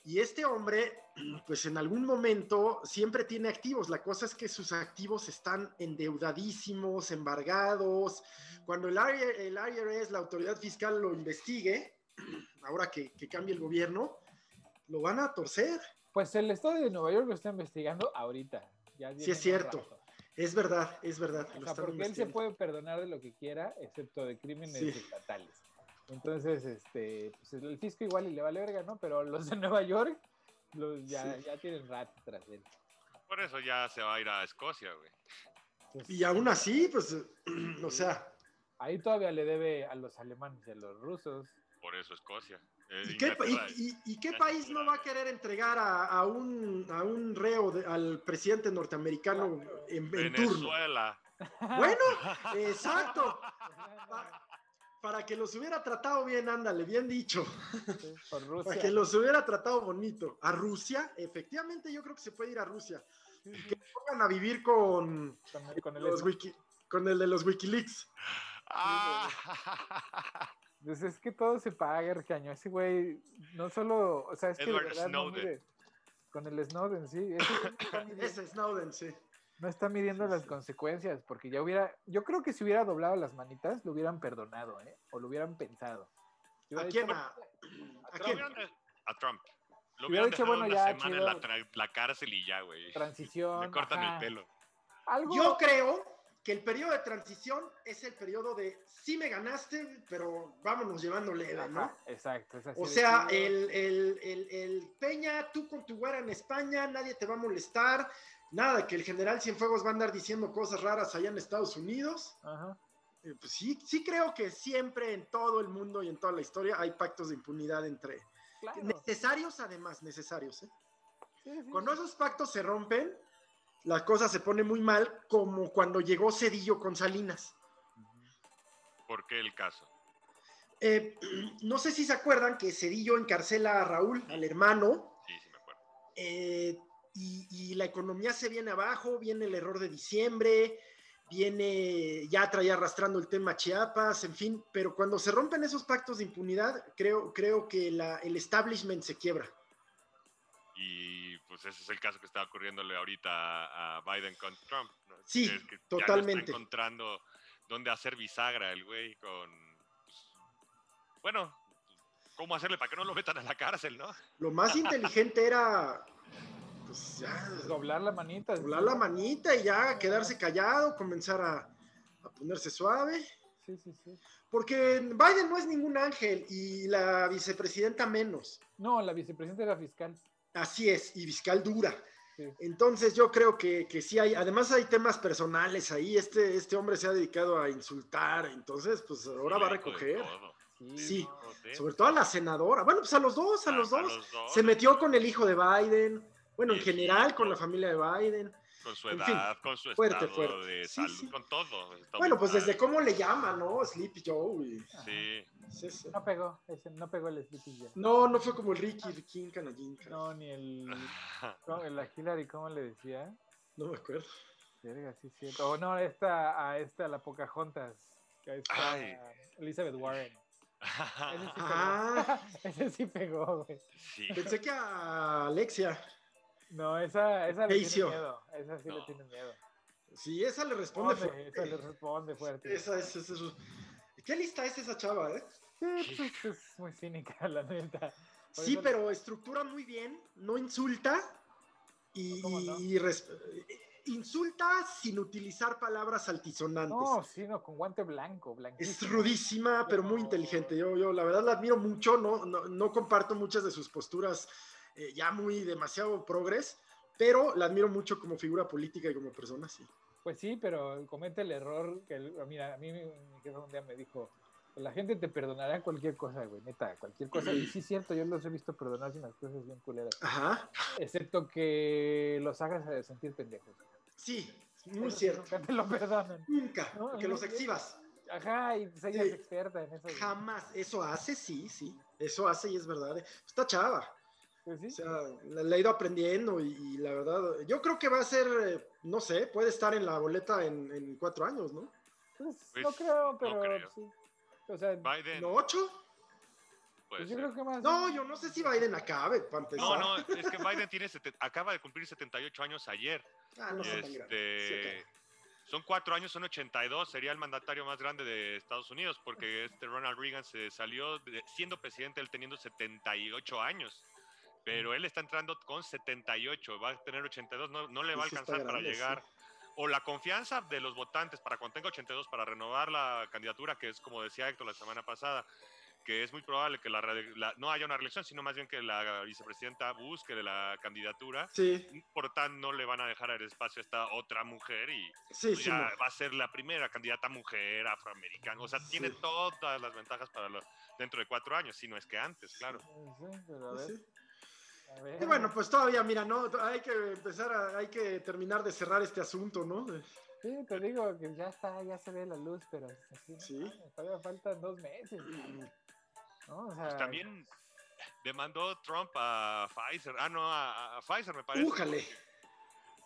Y este hombre, pues en algún momento siempre tiene activos. La cosa es que sus activos están endeudadísimos, embargados. Cuando el, el IRS, la autoridad fiscal, lo investigue, ahora que, que cambie el gobierno, lo van a torcer. Pues el estado de Nueva York lo está investigando ahorita. sí, es cierto. Es verdad, es verdad. O sea, porque él se puede perdonar de lo que quiera, excepto de crímenes Sí. estatales. Entonces, este, pues el fisco igual y le vale verga, ¿no? Pero los de Nueva York los ya, Sí. ya tienen rato tras él. Por eso ya se va a ir a Escocia, güey. Y aún así, pues, o sea, ahí todavía le debe a los alemanes y a los rusos. Por eso Escocia. Eh, ¿y qué, pa- y- Inglaterra- y- y qué país no va a querer entregar a, a un, a un reo, de- al presidente norteamericano en, en turno? Venezuela. Bueno, exacto. Pa- Para que los hubiera tratado bien, ándale, bien dicho. Sí, Por Para Rusia. que los hubiera tratado bonito. A Rusia, efectivamente, yo creo que se puede ir a Rusia. Sí, sí, Que pongan a vivir con, con el- con el los wiki- con el de los Wikileaks. Ah. Pues es que todo se paga, Ercaño. Ese güey, no solo, o sea, es que de Edward verdad no Snowden. con el Snowden, sí. ese Snowden, sí. no está midiendo Sí, las sí. consecuencias, porque ya hubiera, yo creo que si hubiera doblado las manitas, lo hubieran perdonado, ¿eh? O lo hubieran pensado. Si ¿A quién? dicho, ¿A, quién? a Trump. Lo Hubiera hubieran dicho, bueno, una ya, semana en la, la cárcel y ya, güey. Transición. Le cortan ajá. el pelo. Algo. Yo creo que el periodo de transición es el periodo de sí me ganaste, pero vámonos llevando leve, ¿no? Ajá, exacto. es así O sea, el, el, el, el Peña, tú con tu güera en España, nadie te va a molestar. Nada, que el general Cienfuegos va a andar diciendo cosas raras allá en Estados Unidos. Ajá. Eh, pues sí, sí creo que siempre en todo el mundo y en toda la historia hay pactos de impunidad entre... Claro. Necesarios además, necesarios. ¿eh? Sí, sí. Cuando esos pactos se rompen, la cosa se pone muy mal, como cuando llegó Cedillo con Salinas. ¿Por qué el caso? Eh, no sé si se acuerdan que Cedillo encarcela a Raúl, al hermano, Sí, sí me acuerdo. eh, y, y la economía se viene abajo, viene el error de diciembre, viene, ya traía arrastrando el tema Chiapas, en fin, pero cuando se rompen esos pactos de impunidad, creo, creo que la- el establishment se quiebra. Y pues ese es el caso que está ocurriéndole ahorita a, Biden con Trump. ¿no? Sí, Es que Ya totalmente. está encontrando dónde hacer bisagra el güey con... pues, bueno, ¿cómo hacerle para que no lo metan a la cárcel, no? Lo más inteligente era, pues ya, Doblar la manita. doblar la manita y ya quedarse callado, comenzar a, a ponerse suave. Sí, sí, sí. Porque Biden no es ningún ángel y la vicepresidenta menos. No, la vicepresidenta era fiscal. Así es, y fiscal dura. Sí. Entonces yo creo que, que sí hay, además hay temas personales ahí, este, este hombre se ha dedicado a insultar, entonces pues ahora Sí, va a recoger. Sí. Sí, No, sí. sobre todo a la senadora, bueno pues a los dos, a A- los a dos. los dos, Se metió con el hijo de Biden, bueno en general con la familia de Biden. Con su en edad, fin, con su fuerte, estado fuerte. de Sí, salud, sí. con todo. está Bueno, pues mal. desde cómo le llaman, ¿no? Sleepy Joe. y- Ajá. Sí. sí, sí. No pegó, ese, no pegó el Sleepy Joe. No, no fue como el Ricky, Ricky Canallín, No, ni el. ¿cómo- el a Hillary, ¿cómo le decía? no me acuerdo. Verga, sí, cierto. O no, esta, a esta, la Pocahontas. Que Ay. Elizabeth Warren. Ese sí pegó. Ah, Ese sí pegó, güey. sí. pensé que a Alexia. No, esa, esa le ¿Qué tiene miedo. Esa sí le No. tiene miedo. Sí, esa le responde Responde, esa le fuerte. responde fuerte. Esa es, esa es- ¿Qué lista es esa chava, eh? Sí, pues, es muy cínica, la neta. Por Sí, eso- pero estructura muy bien, no insulta y, ¿Cómo no? y res- insulta sin utilizar palabras altisonantes. No, sí, no, con guante blanco, Es blanquísimo. rudísima, pero muy inteligente. Yo, yo la verdad la admiro mucho, no, no, no comparto muchas de sus posturas eh, ya muy demasiado progres, pero la admiro mucho como figura política y como persona, sí. Pues sí, pero comete el error que, mira, a mí mi, un día me dijo, la gente te perdonará cualquier cosa, güey, neta, cualquier cosa. Y sí cierto, yo los he visto perdonar sin las cosas bien culeras. Ajá, Excepto que los hagas sentir pendejos. sí, muy cierto. Nunca te lo perdonan. Nunca, No, que los exhibas. Ajá, y pues ella Sí. experta en eso. güey. Jamás. Eso hace, sí, sí. Eso hace y es verdad. Está chava. Pues sí. O sea, la, la he ido aprendiendo y, y la verdad, yo creo que va a ser, eh, no sé, puede estar en la boleta en, en cuatro años, ¿no? Pues, Pues, no creo, no pero creo. sí. O sea, Biden. ¿No ocho? pues yo creo que más. No, yo no sé si Biden acabe, para empezar. No, no, es que Biden tiene acaba de cumplir 78 años ayer. Ah, no tan. Sí, este, son cuatro años, son 82. Sería el mandatario más grande de Estados Unidos porque este Ronald Reagan se salió de- siendo presidente, él teniendo 78 años. Pero él está entrando con 78, va a tener 82, no, no le va a alcanzar para llegar o la confianza de los votantes para cuando tenga 82 para renovar la candidatura, que es como decía Héctor la semana pasada, que es muy probable que la, la- no haya una reelección, sino más bien que la vicepresidenta busque de la candidatura. Sí, Por tanto, no le van a dejar el espacio a esta otra mujer y sí, pues, sí. ya no. va a ser la primera candidata mujer afroamericana. O sea, tiene todas las ventajas para lo- dentro de cuatro años, si no es que antes, claro. Sí, pero a ver, a ver. Y bueno, pues todavía, mira, no, hay que empezar a, hay que terminar de cerrar este asunto, ¿no? Sí, te digo que ya está, ya se ve la luz, pero así, no Sí. mames, todavía faltan dos meses. ¿no? O sea, Pues también demandó Trump a Pfizer. Ah, no, a, a Pfizer me parece. Újale.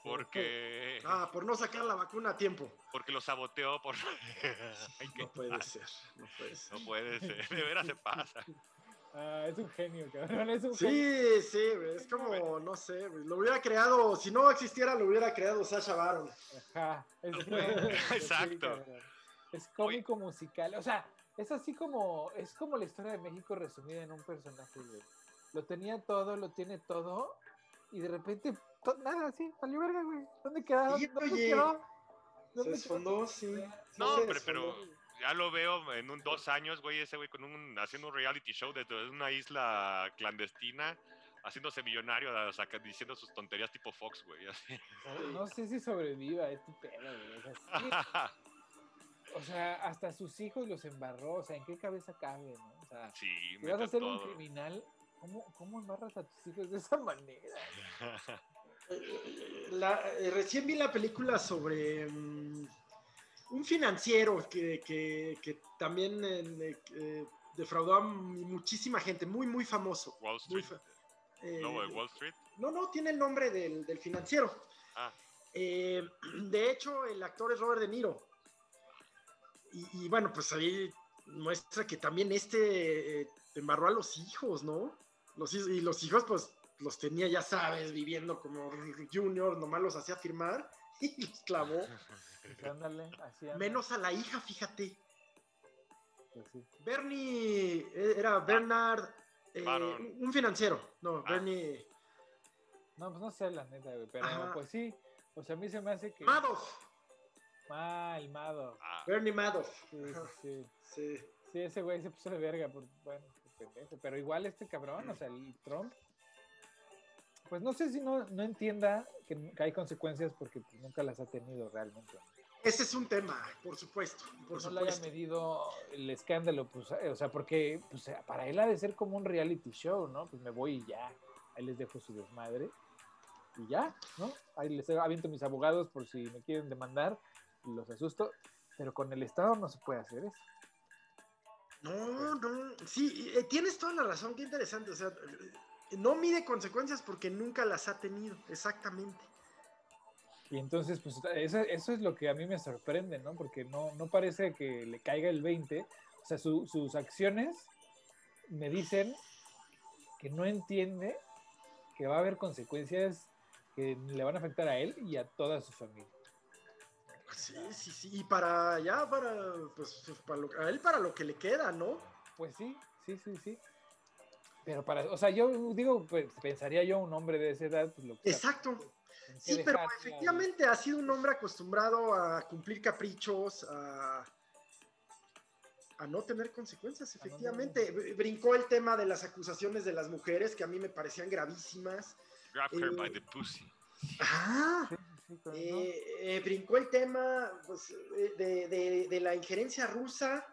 Porque, Ah, por no sacar la vacuna a tiempo. porque lo saboteó por... Ay, qué No puede mal. ser, no puede ser. No puede ser, de veras se pasa. Ah, es un genio, cabrón, es un genio. Sí, sí, güey, es como, no sé, güey, lo hubiera creado, si no existiera, lo hubiera creado Sasha Baron. Ajá, es, Exacto. Es cómico musical, o sea, es así como, es como la historia de México resumida en un personaje, güey. Lo tenía todo, lo tiene todo, y de repente, nada, así, salió verga, güey. ¿Dónde quedó? Sí, ¿Dónde quedó? Se ¿Dónde desfondó, sí. No, hombre, desfondó. pero ya lo veo en un dos años, güey, ese güey con un, haciendo un reality show desde una isla clandestina, haciéndose millonario, o sea, diciendo sus tonterías tipo Fox, güey. No sé si sobreviva este pedo, güey. O sea, sí, o sea, hasta sus hijos los embarró, o sea, ¿en qué cabeza cabe, no? O sea, sí, si vas a ser un criminal, ¿cómo, ¿cómo embarras a tus hijos de esa manera? La- eh, recién vi la película sobre mm, un financiero que, que- que también eh, eh, defraudó a muchísima gente, muy, muy famoso. Wall Street. fa- eh, de Wall Street. no, no, tiene el nombre del, del financiero. Ah, Eh, de hecho, el actor es Robert De Niro. Y, y bueno, pues ahí muestra que también este eh, embarró a los hijos, ¿no? Los, y los hijos, pues, los tenía, ya sabes, viviendo como junior, nomás los hacía firmar y los clavó. Ándale, así anda. Menos a la hija, fíjate. Pues sí. Bernie, eh, era Bernard, eh, un financiero. No, Ah. Bernie No, pues no sé la neta, güey, pero Ajá. pues sí. O sea, a mí se me hace que... Madoff. Mal, Mado. ah, Bernie Madoff. Sí, sí, sí. sí. Sí, ese güey se puso de verga, por, bueno, pendejo. Pero igual este cabrón, o sea, el Trump, pues no sé si no, no entienda que, que hay consecuencias porque pues, nunca las ha tenido realmente. Ese es un tema, por supuesto, por no le haya supuesto. medido el escándalo, pues, eh, o sea, porque pues, para él ha de ser como un reality show, ¿no? Pues me voy y ya, ahí les dejo su desmadre y ya, ¿no? Ahí les aviento mis abogados por si me quieren demandar y los asusto, pero con el Estado no se puede hacer eso. No, no, sí, eh, tienes toda la razón, qué interesante, o sea, no mide consecuencias porque nunca las ha tenido, exactamente. Y entonces, pues eso, eso es lo que a mí me sorprende, ¿no? Porque no, no parece que le caiga el 20. O sea, su- sus acciones me dicen que no entiende que va a haber consecuencias que le van a afectar a él y a toda su familia. Sí, sí, sí, y para ya, para, pues, para lo- a él para lo que le queda, ¿no? Pues sí, sí, sí, sí. Pero para, o sea, yo digo, pues pensaría yo un hombre de esa edad, pues lo que Exacto. Sí, pero efectivamente ha sido un hombre acostumbrado a cumplir caprichos, a, a no tener consecuencias, no efectivamente. Br- Brincó el tema de las acusaciones de las mujeres, que a mí me parecían gravísimas. grab her eh, by the pussy. Ah. Eh, eh, brincó el tema pues, eh, de, de- de la injerencia rusa,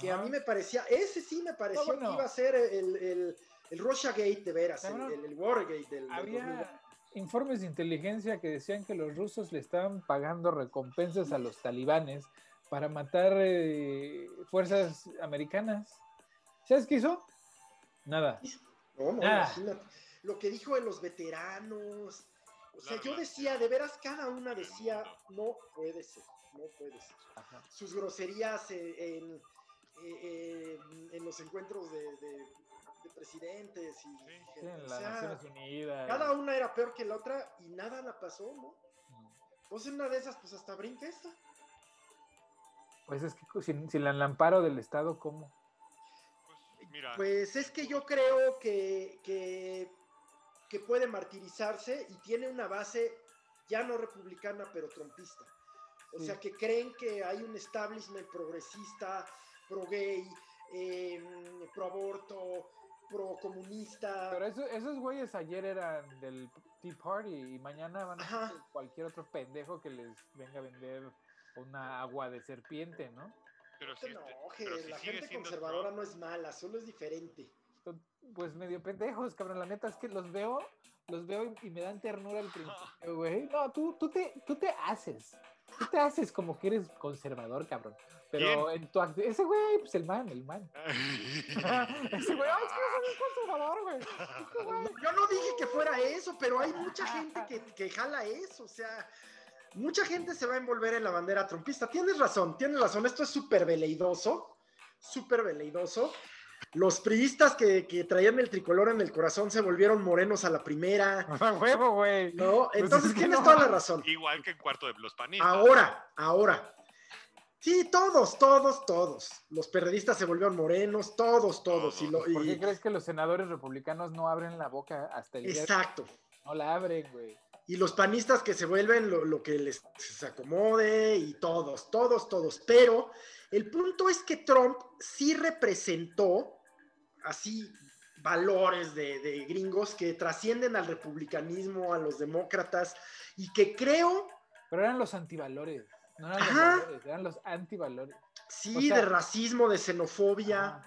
que a mí me parecía, ese sí me pareció No, bueno. que iba a ser el, el, el Russiagate de veras, el, el, el Watergate del, del 2000. Había informes de inteligencia que decían que los rusos le estaban pagando recompensas a los talibanes para matar eh, fuerzas americanas. ¿Sabes qué hizo? Nada. No, no, imagínate. Lo que dijo de los veteranos. O sea, yo decía, de veras, cada una decía, no puede ser, no puede ser. Ajá. Sus groserías eh, en, eh, eh, en los encuentros de, de- de presidentes y Sí. En las sea, Naciones Unidas. cada una era peor que la otra y nada la pasó, ¿no? Mm. Pues en una de esas, pues hasta brinca esta. Pues es que sin, sin el amparo del Estado, ¿cómo? Pues mira, Pues es que yo creo que, que, que puede martirizarse y tiene una base ya no republicana, pero trompista. O Sí. sea, que creen que hay un establishment progresista, pro gay, eh, pro aborto, pro comunista. Pero eso- esos güeyes ayer eran del Tea Party y mañana van a Ajá. ser cualquier otro pendejo que les venga a vender una agua de serpiente, ¿no? Pero No te sí, este- pero si la sigue gente conservadora no es mala, solo es diferente. Pues medio pendejos, cabrón. La neta es que los veo, los veo y, y me dan ternura al principio, güey. No, tú, tú, te, tú te haces. Tú te haces como que eres conservador, cabrón. Pero en tu act- ese güey, pues el man, el man. ese güey, ay, es que yo soy un conservador, güey. Es que, güey, Yo no dije que fuera eso, pero hay mucha gente que, que jala eso, o sea, mucha gente se va a envolver en la bandera trompista. Tienes razón, tienes razón, esto es súper veleidoso, súper veleidoso. Los priistas que, que traían el tricolor en el corazón se volvieron morenos a la primera, A huevo, güey. ¿no? Pues Entonces es que tienes no. toda la razón. Igual que en cuarto de los panistas. Ahora, ahora. Sí, todos, todos, todos. Los periodistas se volvieron morenos, todos, todos. Y lo- ¿Por qué crees que los senadores republicanos no abren la boca hasta el día? exacto. No la abren, güey. y los panistas que se vuelven lo, lo que les se acomode y todos, todos, todos. Pero el punto es que Trump sí representó así valores de, de gringos que trascienden al republicanismo, a los demócratas y que creo, Pero eran los antivalores. No eran los Ajá. valores, eran los antivalores. sí, O sea- de racismo, de xenofobia.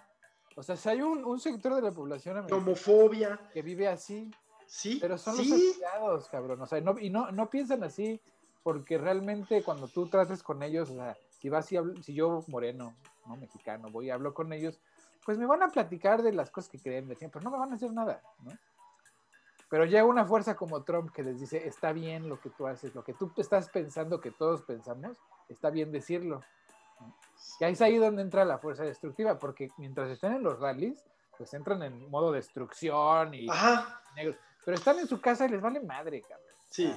O sea, si hay un, un sector de la población americana homofobia, que vive así, sí, pero son los sí, asociados, cabrón. O sea, no, y no, no piensan así porque realmente cuando tú trates con ellos, o sea, si vas y habl- si yo moreno, no mexicano, voy y hablo con ellos, pues me van a platicar de las cosas que creen, de pero no me van a hacer nada, ¿no? Pero llega una fuerza como Trump que les dice, está bien lo que tú haces, lo que tú estás pensando que todos pensamos, está bien decirlo. ¿no? Y ahí es ahí donde entra la fuerza destructiva, porque mientras estén en los rallies, pues entran en modo destrucción y ajá, negros. Pero están en su casa y les vale madre, cabrón. sí.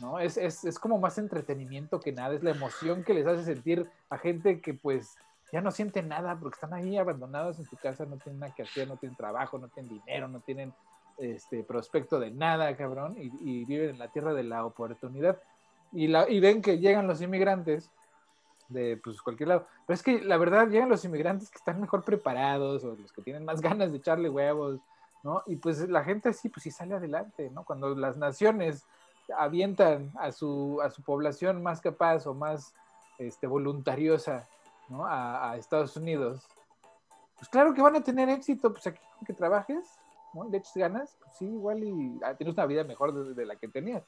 ¿No? Es, es, es como más entretenimiento que nada, es la emoción que les hace sentir a gente que pues ya no siente nada porque están ahí abandonados en su casa, no tienen nada que hacer, no tienen trabajo, no tienen dinero, no tienen este prospecto de nada, cabrón, y, viven en la tierra de la oportunidad. Y, la, y ven que llegan los inmigrantes de pues cualquier lado. Pero es que la verdad llegan los inmigrantes que están mejor preparados o los que tienen más ganas de echarle huevos, ¿no? Y pues la gente así, pues sí sale adelante, ¿no? Cuando las naciones avientan a su, a su población más capaz o más este, voluntariosa ¿no? a, a Estados Unidos, pues claro que van a tener éxito, pues aquí que trabajes, ¿no? Le eches ganas, pues sí, igual y ah, tienes una vida mejor de, de la que tenías.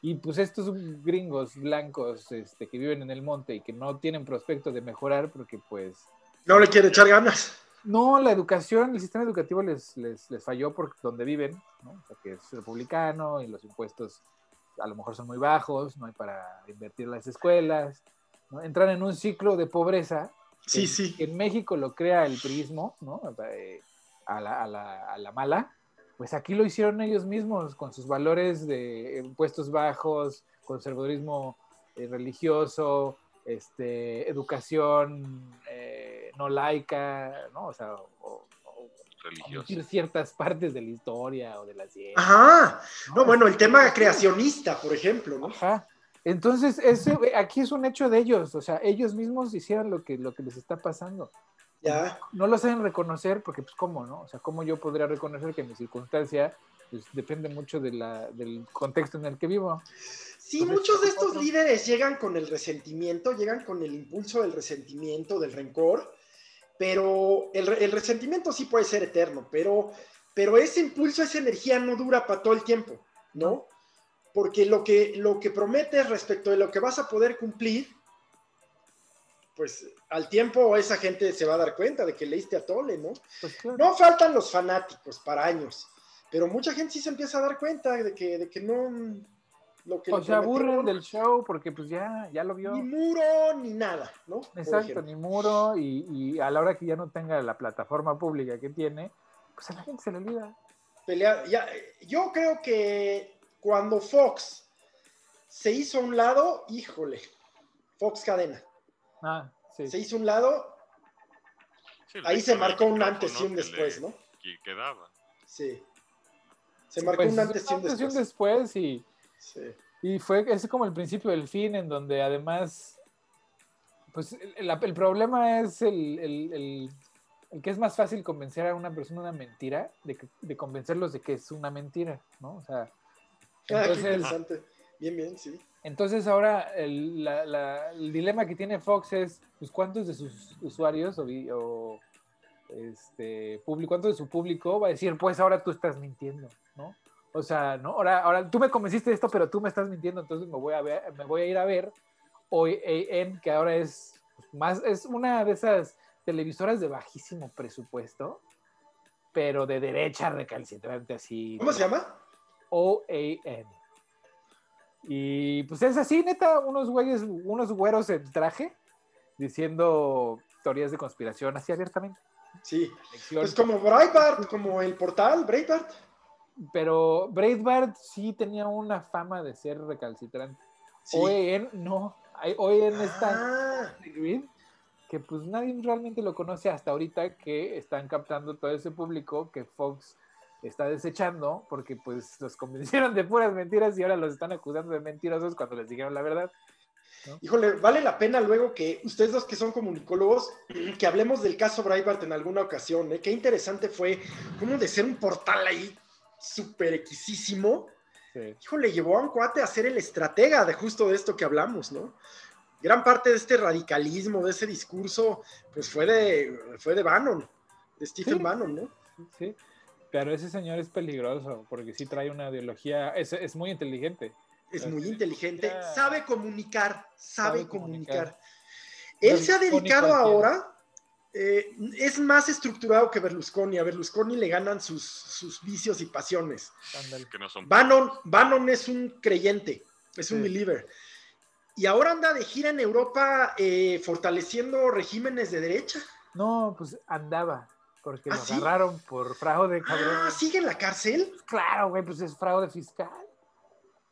Y pues estos gringos blancos este, que viven en el monte y que no tienen prospecto de mejorar porque pues No le quiere echar ganas. no, la educación, el sistema educativo les, les, les falló por donde viven, ¿no? O sea, que es republicano y los impuestos a lo mejor son muy bajos, no hay para invertir en las escuelas, ¿no? Entran en un ciclo de pobreza. que- Sí, sí. Que en México lo crea el prismo, ¿no? Eh, A la, a, la, a la mala. Pues aquí lo hicieron ellos mismos con sus valores de impuestos bajos, conservadurismo eh, religioso, este, educación eh, no laica, ¿no? O sea, o, ciertas partes de la historia o de la ciencia. Ajá. No, bueno, el tema creacionista, por ejemplo, ¿no? Ajá. Entonces, ese, aquí es un hecho de ellos, o sea, ellos mismos hicieron lo que, lo que les está pasando. Ya. No lo saben reconocer porque, pues, ¿cómo, no? O sea, ¿cómo yo podría reconocer que mi circunstancia pues, depende mucho de la, del contexto en el que vivo? Sí, muchos de estos líderes llegan con el resentimiento, llegan con el impulso del resentimiento, del rencor, pero el, re- el resentimiento sí puede ser eterno, pero, pero ese impulso, esa energía no dura para todo el tiempo, ¿no? Porque lo que, lo que prometes respecto de lo que vas a poder cumplir, pues al tiempo esa gente se va a dar cuenta de que leíste a Tole, ¿no? Pues, claro. No faltan los fanáticos para años, pero mucha gente sí se empieza a dar cuenta de que, de que no... Lo que o se aburren del show porque, pues, ya, ya lo vio. Ni muro ni nada, ¿no? Exacto, ni muro y, y a la hora que ya no tenga la plataforma pública que tiene, pues a la gente se le olvida. Pelea- ya, yo creo que cuando Fox se hizo a un lado, híjole, Fox Cadena, Ah, sí. se hizo a un lado, Sí, ahí se marcó un antes y un que después, le- ¿no? que quedaba. Sí. Se Sí, marcó pues, un antes y un antes y un después. después y Sí. Y fue ese como el principio del fin, en donde además, pues el, el problema es el, el, el, el, que es más fácil convencer a una persona una mentira, de, que, de convencerlos de que es una mentira, ¿no? O sea, ah, entonces, qué interesante. Bien, bien, sí. Entonces ahora el, la, la, el, dilema que tiene Fox es, pues, ¿cuántos de sus usuarios o, o este, público, cuánto de su público va a decir, pues ahora tú estás mintiendo, ¿no? O sea, ¿no? Ahora, ahora tú me convenciste de esto, pero tú me estás mintiendo, entonces me voy a ver, me voy a ir a ver OAN, que ahora es pues, más, es una de esas televisoras de bajísimo presupuesto, pero de derecha recalcitrante así. ¿Cómo se llama? OAN. Y pues es así, neta, unos güeyes, unos güeros en traje, diciendo teorías de conspiración así abiertamente. Sí, es como Breitbart, como el portal Breitbart. Pero Breitbart sí tenía una fama de ser recalcitrante. Sí. OEN no, OEN está ah. que pues nadie realmente lo conoce hasta ahorita que están captando todo ese público que Fox está desechando porque pues los convencieron de puras mentiras y ahora los están acusando de mentirosos cuando les dijeron la verdad. ¿no? Híjole, vale la pena luego que ustedes dos que son comunicólogos, que hablemos del caso Breitbart en alguna ocasión, ¿eh? Qué interesante fue, como de ser un portal ahí súper equisísimo. Sí. Híjole, llevó a un cuate a ser el estratega de justo de esto que hablamos, ¿no? Gran parte de este radicalismo, de ese discurso, pues fue de, fue de Bannon, de Stephen sí. Bannon, ¿no? Sí, pero ese señor es peligroso porque sí trae una ideología, es, es muy inteligente. Es muy inteligente, sabe comunicar, sabe, sabe comunicar. comunicar. Él se ha dedicado ahora, eh, es más estructurado que Berlusconi. A Berlusconi le ganan sus, sus vicios y pasiones. Que no son... Bannon, Bannon es un creyente, es sí. un believer. Y ahora anda de gira en Europa eh, fortaleciendo regímenes de derecha. No, pues andaba porque ¿Ah, lo ¿sí? agarraron por fraude, cabrón. Ah, ¿sigue en la cárcel? Claro, güey, pues es fraude fiscal.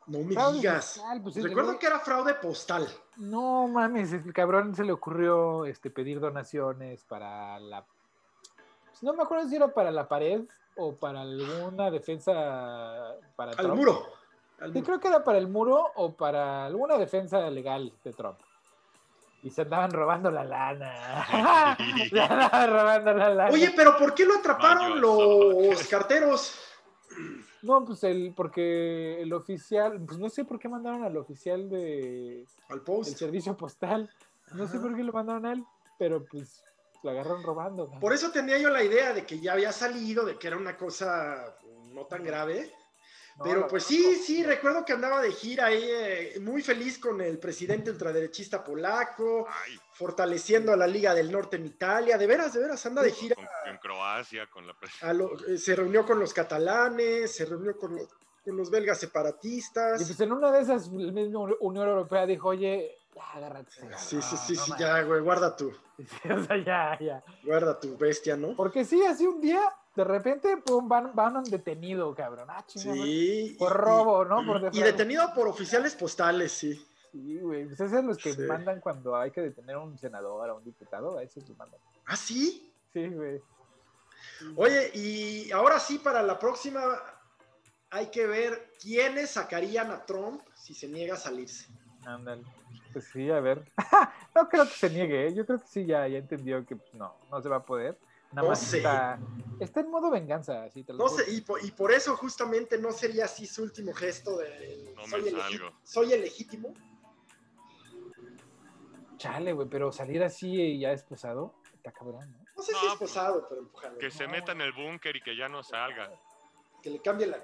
No me fraude digas. Fiscal, pues Recuerdo que era fraude postal. No mames, el cabrón se le ocurrió este, pedir donaciones para la. Pues no me acuerdo si era para la pared o para alguna defensa. Para Al Trump. muro. Al sí, creo que era para el muro o para alguna defensa legal de Trump y se andaban robando la lana. se andaban robando la lana. Oye, pero ¿por qué lo atraparon los carteros? No, pues el, porque el oficial, pues no sé por qué mandaron al oficial de al post. el servicio postal. No Ajá. sé por qué lo mandaron a él, pero pues lo agarraron robando. ¿no? Por eso tenía yo la idea de que ya había salido, de que era una cosa no tan grave. No, Pero pues sí, sí, recuerdo que andaba de gira ahí, eh, muy feliz con el presidente ultraderechista polaco, Ay. fortaleciendo a la Liga del Norte en Italia, de veras, de veras, anda de gira. Con, en Croacia, con la lo, eh, Se reunió con los catalanes, se reunió con los, con los belgas separatistas. Y pues en una de esas, la misma Unión Europea dijo, oye, ya, agárrate. Sí, sí, sí, no, sí, ya, güey, guarda tú. o sea, ya, ya. Guarda tu bestia, ¿no? Porque sí, así un día de repente pum, van, van detenido, cabrón. Ah, chingada, sí. Por robo, y, ¿no? Por y detenido por oficiales postales, sí. Sí, güey. Pues esos son los que sí. mandan cuando hay que detener a un senador, a un diputado, a esos los mandan. ¿Ah, sí? Sí, güey. Oye, y ahora sí, para la próxima hay que ver quiénes sacarían a Trump si se niega a salirse. Ándale. Pues sí, a ver. no creo que se niegue, ¿eh? yo creo que sí, ya, ya entendió que pues, no, no se va a poder. Nada no más sé. Está, está, en modo venganza. Así te lo no sé, y por, y por, eso justamente no sería así su último gesto de no soy, el soy, el legítimo. Chale, güey, pero salir así ya esposado, está cabrón, ¿no? No sé no, si esposado, pero empujarlo. Que se meta en el búnker y que ya no salga. Que le cambie la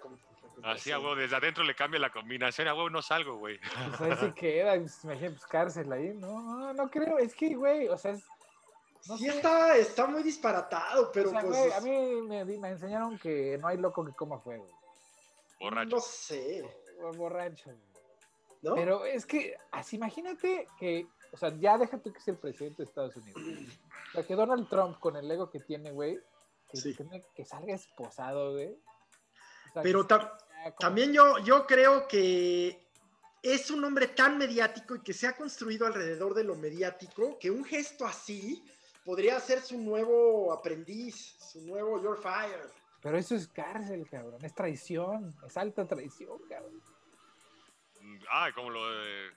Así, a huevo, desde adentro le cambia la combinación, a huevo no salgo, güey. Pues ahí se queda, imagínate, pues cárcel ahí, no, no, no creo, es que, güey, o sea, es, no sí sé. está, está muy disparatado, pero o sea, pues... Güey, a mí me, me, enseñaron que no hay loco que coma fuego. Borracho. No sé. Borracho. ¿No? Pero es que, así imagínate que, o sea, ya déjate que es el presidente de Estados Unidos. O sea, que Donald Trump, con el ego que tiene, güey, que, sí. tiene, que salga esposado, güey. O sea, pero ta como... también yo, yo creo que es un hombre tan mediático y que se ha construido alrededor de lo mediático que un gesto así podría ser su nuevo aprendiz, su nuevo Your Fire. Pero eso es cárcel, cabrón, es traición, es alta traición, cabrón. Ah, como lo de.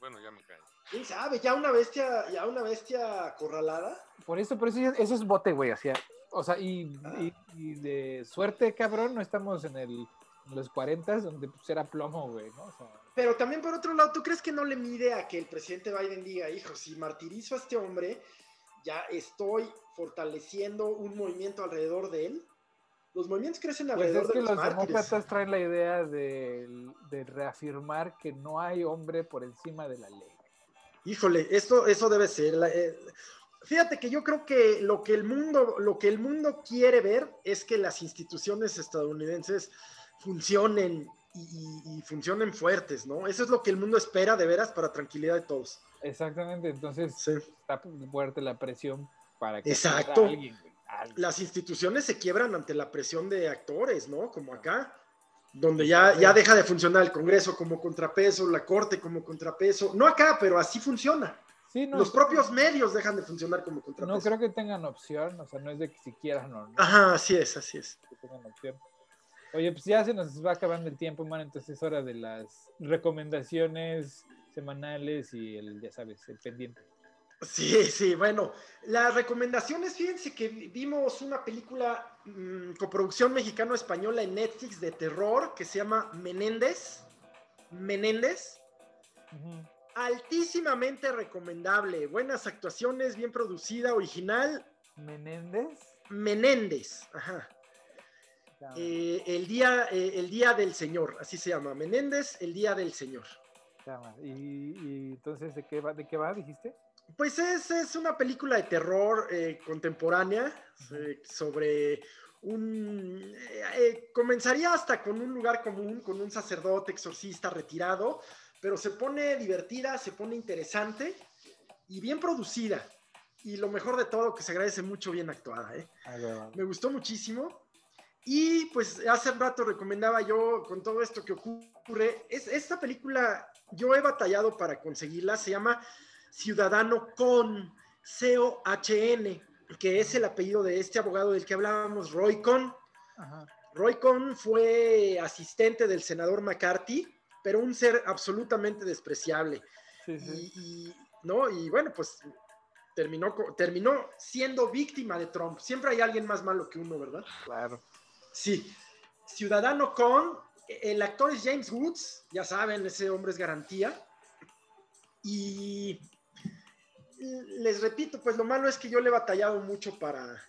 Bueno, ya me cae. ¿Quién sabe? Ya una bestia, ya una bestia acorralada. Por eso, por eso, eso es bote, güey. O sea, o sea y, y- y de suerte, cabrón, no estamos en, el, en los 40 donde pues, era plomo, güey, ¿no? O sea, Pero también por otro lado, ¿tú crees que no le mide a que el presidente Biden diga, hijo, si martirizo a este hombre, ya estoy fortaleciendo un movimiento alrededor de él? Los movimientos crecen Pues alrededor es que de los, los mártires. demócratas traen la idea de, de reafirmar que no hay hombre por encima de la ley. Híjole, esto, eso debe ser. la- eh, fíjate que yo creo que lo que el mundo, lo que el mundo quiere ver es que las instituciones estadounidenses funcionen y, y- y funcionen fuertes, ¿no? Eso es lo que el mundo espera de veras para tranquilidad de todos. Exactamente, entonces Sí. está fuerte la presión para que Exacto. alguien. Las instituciones se quiebran ante la presión de actores, ¿no? Como acá, donde ya, ya deja de funcionar el Congreso como contrapeso, la Corte como contrapeso. No acá, pero así funciona. Sí, no, Los propios medios dejan de funcionar como no contrapeso. creo que tengan opción, o sea, no es de que si quieran o no. Ajá, así es, así es. que tengan opción. Oye, pues ya se nos va acabando el tiempo, man, entonces es hora de las recomendaciones semanales y el, ya sabes, el pendiente. Sí, sí, bueno, las recomendaciones, fíjense que vimos una película mm, coproducción mexicano-española en Netflix de terror que se llama Menéndez. Menéndez. Altísimamente recomendable. Buenas actuaciones, bien producida, original. Menéndez. Menéndez. Ajá. Eh, el, día, eh, el Día del Señor, así se llama. Menéndez, el Día del Señor. y, y entonces, ¿de qué va, de qué va dijiste? Pues es, es una película de terror eh, contemporánea eh, sobre un... eh, eh, comenzaría hasta con un lugar común, con un sacerdote exorcista retirado, pero se pone divertida, se pone interesante y bien producida. Y lo mejor de todo, que se agradece mucho bien actuada. ¿eh? Va. Me gustó muchísimo. Y pues hace rato recomendaba yo con todo esto que ocurre, es, esta película yo he batallado para conseguirla, se llama Ciudadano Con, C-O-H-N, que es el apellido de este abogado del que hablábamos, Roy Con. Ajá. Roy Con fue asistente del senador McCarthy, pero un ser absolutamente despreciable. Sí, sí. Y, y, ¿no? y bueno, pues terminó, terminó siendo víctima de Trump. Siempre hay alguien más malo que uno, ¿verdad? Claro. Sí. Ciudadano con, el actor es James Woods, ya saben, ese hombre es garantía. Y les repito, pues lo malo es que yo le he batallado mucho para,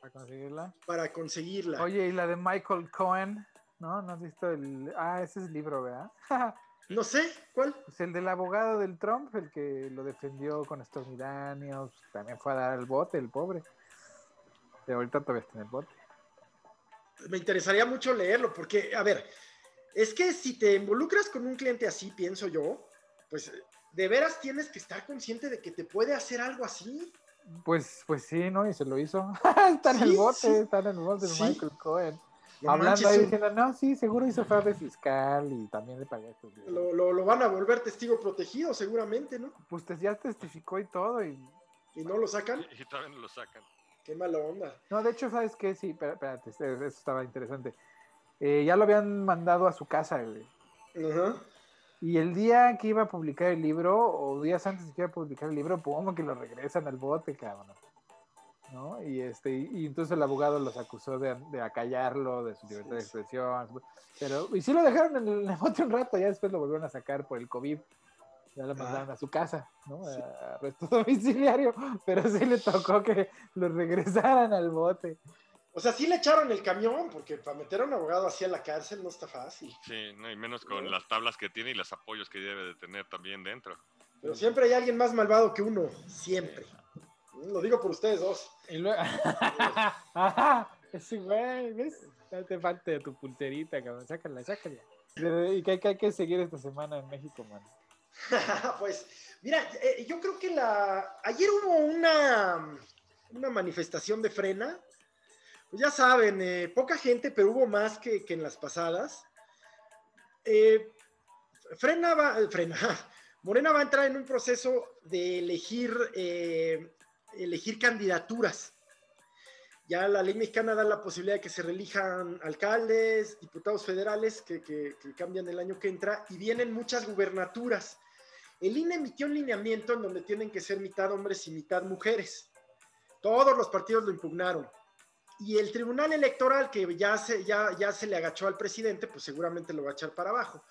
Para conseguirla. para conseguirla. Oye, y la de Michael Cohen, ¿no? ¿No has visto el. Ah, ese es el libro, ¿verdad? No sé, ¿cuál? Pues el del abogado del Trump, el que lo defendió con Stormy Daniels, también fue a dar el bote, el pobre. De ahorita todavía está en el bote. Me interesaría mucho leerlo, porque, a ver, es que si te involucras con un cliente así, pienso yo, pues de veras tienes que estar consciente de que te puede hacer algo así. Pues, pues sí, ¿no? Y se lo hizo. está en el Sí, bote, sí. está en el bote de Sí. Michael Cohen. No Hablando ahí diciendo, no, sí, seguro hizo fraude fiscal y también le pagó estos días. lo, lo- lo van a volver testigo protegido, seguramente, ¿no? Pues te- ya testificó y todo. Y... Y no lo sacan. Y, y todavía no lo sacan. Qué mala onda. No, de hecho, ¿sabes qué? Sí, espérate, eso eso estaba interesante. Eh, ya lo habían mandado a su casa, güey. Ajá. Y el día que iba a publicar el libro, o días antes de que iba a publicar el libro, pum, que lo regresan al bote, cabrón. ¿No? Y, este, y, entonces el abogado los acusó de, de acallarlo, de su libertad de Sí, expresión. Pero, y sí lo dejaron en el bote un rato, ya después lo volvieron a sacar por el COVID. Ya lo mandaron a su casa, ¿no? Sí. A arresto domiciliario. Pero sí le tocó que lo regresaran al bote. O sea, sí le echaron el camión, porque para meter a un abogado así a la cárcel no está fácil. Sí, no, y menos con las tablas que tiene y los apoyos que debe de tener también dentro. Pero siempre hay alguien más malvado que uno. Siempre. Lo digo por ustedes dos. Y luego. Ajá, ese güey, ¿ves? Te falte tu pulserita, cabrón. Sácala, sácala. ¿Y qué, hay que seguir esta semana en México, man? pues, mira, eh, yo creo que la. Ayer hubo una, una manifestación de frena. Pues ya saben, eh, poca gente, pero hubo más que, que en las pasadas. Eh, frena va, frena. Morena va a entrar en un proceso de elegir, elegir candidaturas. Ya la ley mexicana da la posibilidad de que se reelijan alcaldes, diputados federales que, cambian el año que entra y vienen muchas gubernaturas. El INE emitió un lineamiento en donde tienen que ser mitad hombres y mitad mujeres. Todos los partidos lo impugnaron. Y el Tribunal Electoral, que ya se, ya, ya se le agachó al presidente, pues seguramente lo va a echar para abajo.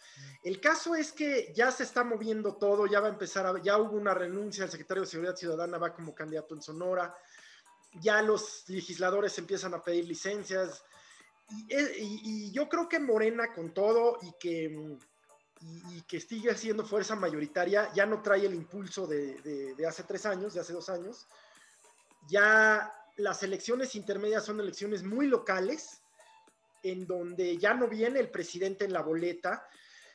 El caso es que ya se está moviendo todo, ya va a empezar, ya hubo una renuncia, el secretario de Seguridad Ciudadana va como candidato en Sonora, ya los legisladores empiezan a pedir licencias. Y, y, yo creo que Morena con todo y que, y, y, que sigue siendo fuerza mayoritaria, ya no trae el impulso de, de, de hace tres años, de hace dos años. Ya las elecciones intermedias son elecciones muy locales, en donde ya no viene el presidente en la boleta.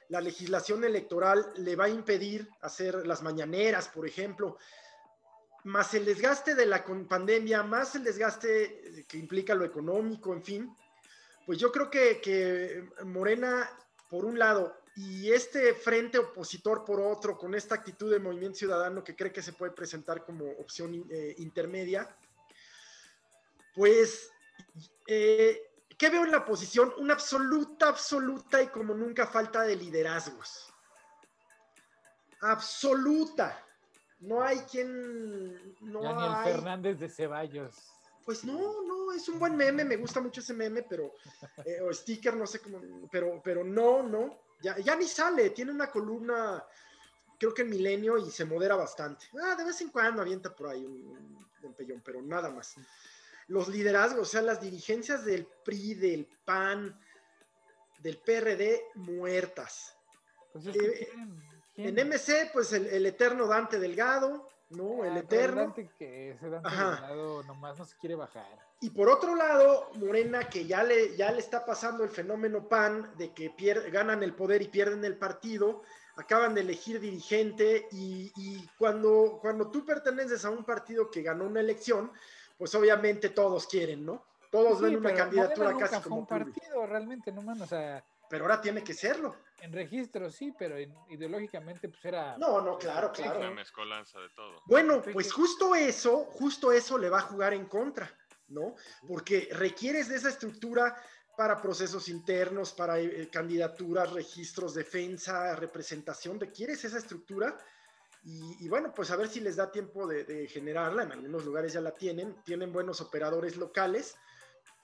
La legislación electoral le va a impedir hacer las mañaneras, por ejemplo, más el desgaste de la pandemia, más el desgaste que implica lo económico, en fin. Pues yo creo que, Morena, por un lado, y este frente opositor por otro, con esta actitud de movimiento ciudadano que cree que se puede presentar como opción eh, intermedia, pues, eh, ¿qué veo en la posición? Una absoluta, absoluta y como nunca falta de liderazgos. Absoluta. No hay quien. No ya ni el hay. Fernández de Ceballos. Pues no, no, es un buen meme, me gusta mucho ese meme, pero. Eh, o sticker, no sé cómo. Pero, pero no, no. Ya, ya ni sale, tiene una columna, creo que en Milenio, y se modera bastante. Ah, de vez en cuando avienta por ahí un, un pellón, pero nada más los liderazgos, o sea, las dirigencias del PRI, del PAN, del PRD, muertas. Pues es Eh, que, ¿quién? ¿Quién? En MC, pues el, el, eterno Dante Delgado, ¿no? El Ah, eterno. Dante que ese Dante Ajá. Delgado nomás no se quiere bajar. Y por otro lado, Morena, que ya le, ya le está pasando el fenómeno PAN de que pier- ganan el poder y pierden el partido, acaban de elegir dirigente y, y cuando, cuando tú perteneces a un partido que ganó una elección, pues obviamente todos quieren, ¿no? Todos Sí, ven una candidatura Morena casi nunca fue como un pluri. partido, realmente, no man, o sea, Pero ahora tiene que serlo. en registro sí, pero en- ideológicamente pues era... No, no, claro, claro. Una mezcolanza de todo. Bueno, pues justo eso, justo eso le va a jugar en contra, ¿no? Porque requieres de esa estructura para procesos internos, para eh, candidaturas, registros, defensa, representación, requieres esa estructura. Y, y bueno, pues a ver si les da tiempo de, de generarla. En algunos lugares ya la tienen, tienen buenos operadores locales.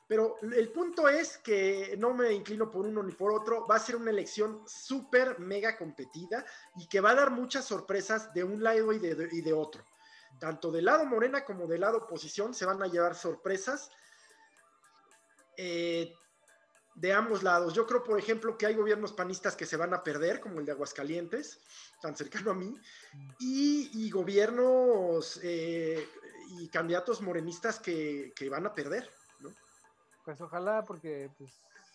Pero el punto es que no me inclino por uno ni por otro. Va a ser una elección súper, mega competida y que va a dar muchas sorpresas de un lado y de, otro. Tanto del lado Morena como del lado oposición se van a llevar sorpresas eh, de ambos lados. Yo creo, por ejemplo, que hay gobiernos panistas que se van a perder, como el de Aguascalientes, tan cercano a mí, y, gobiernos eh, y candidatos morenistas que van a perder. Pues ojalá, porque pues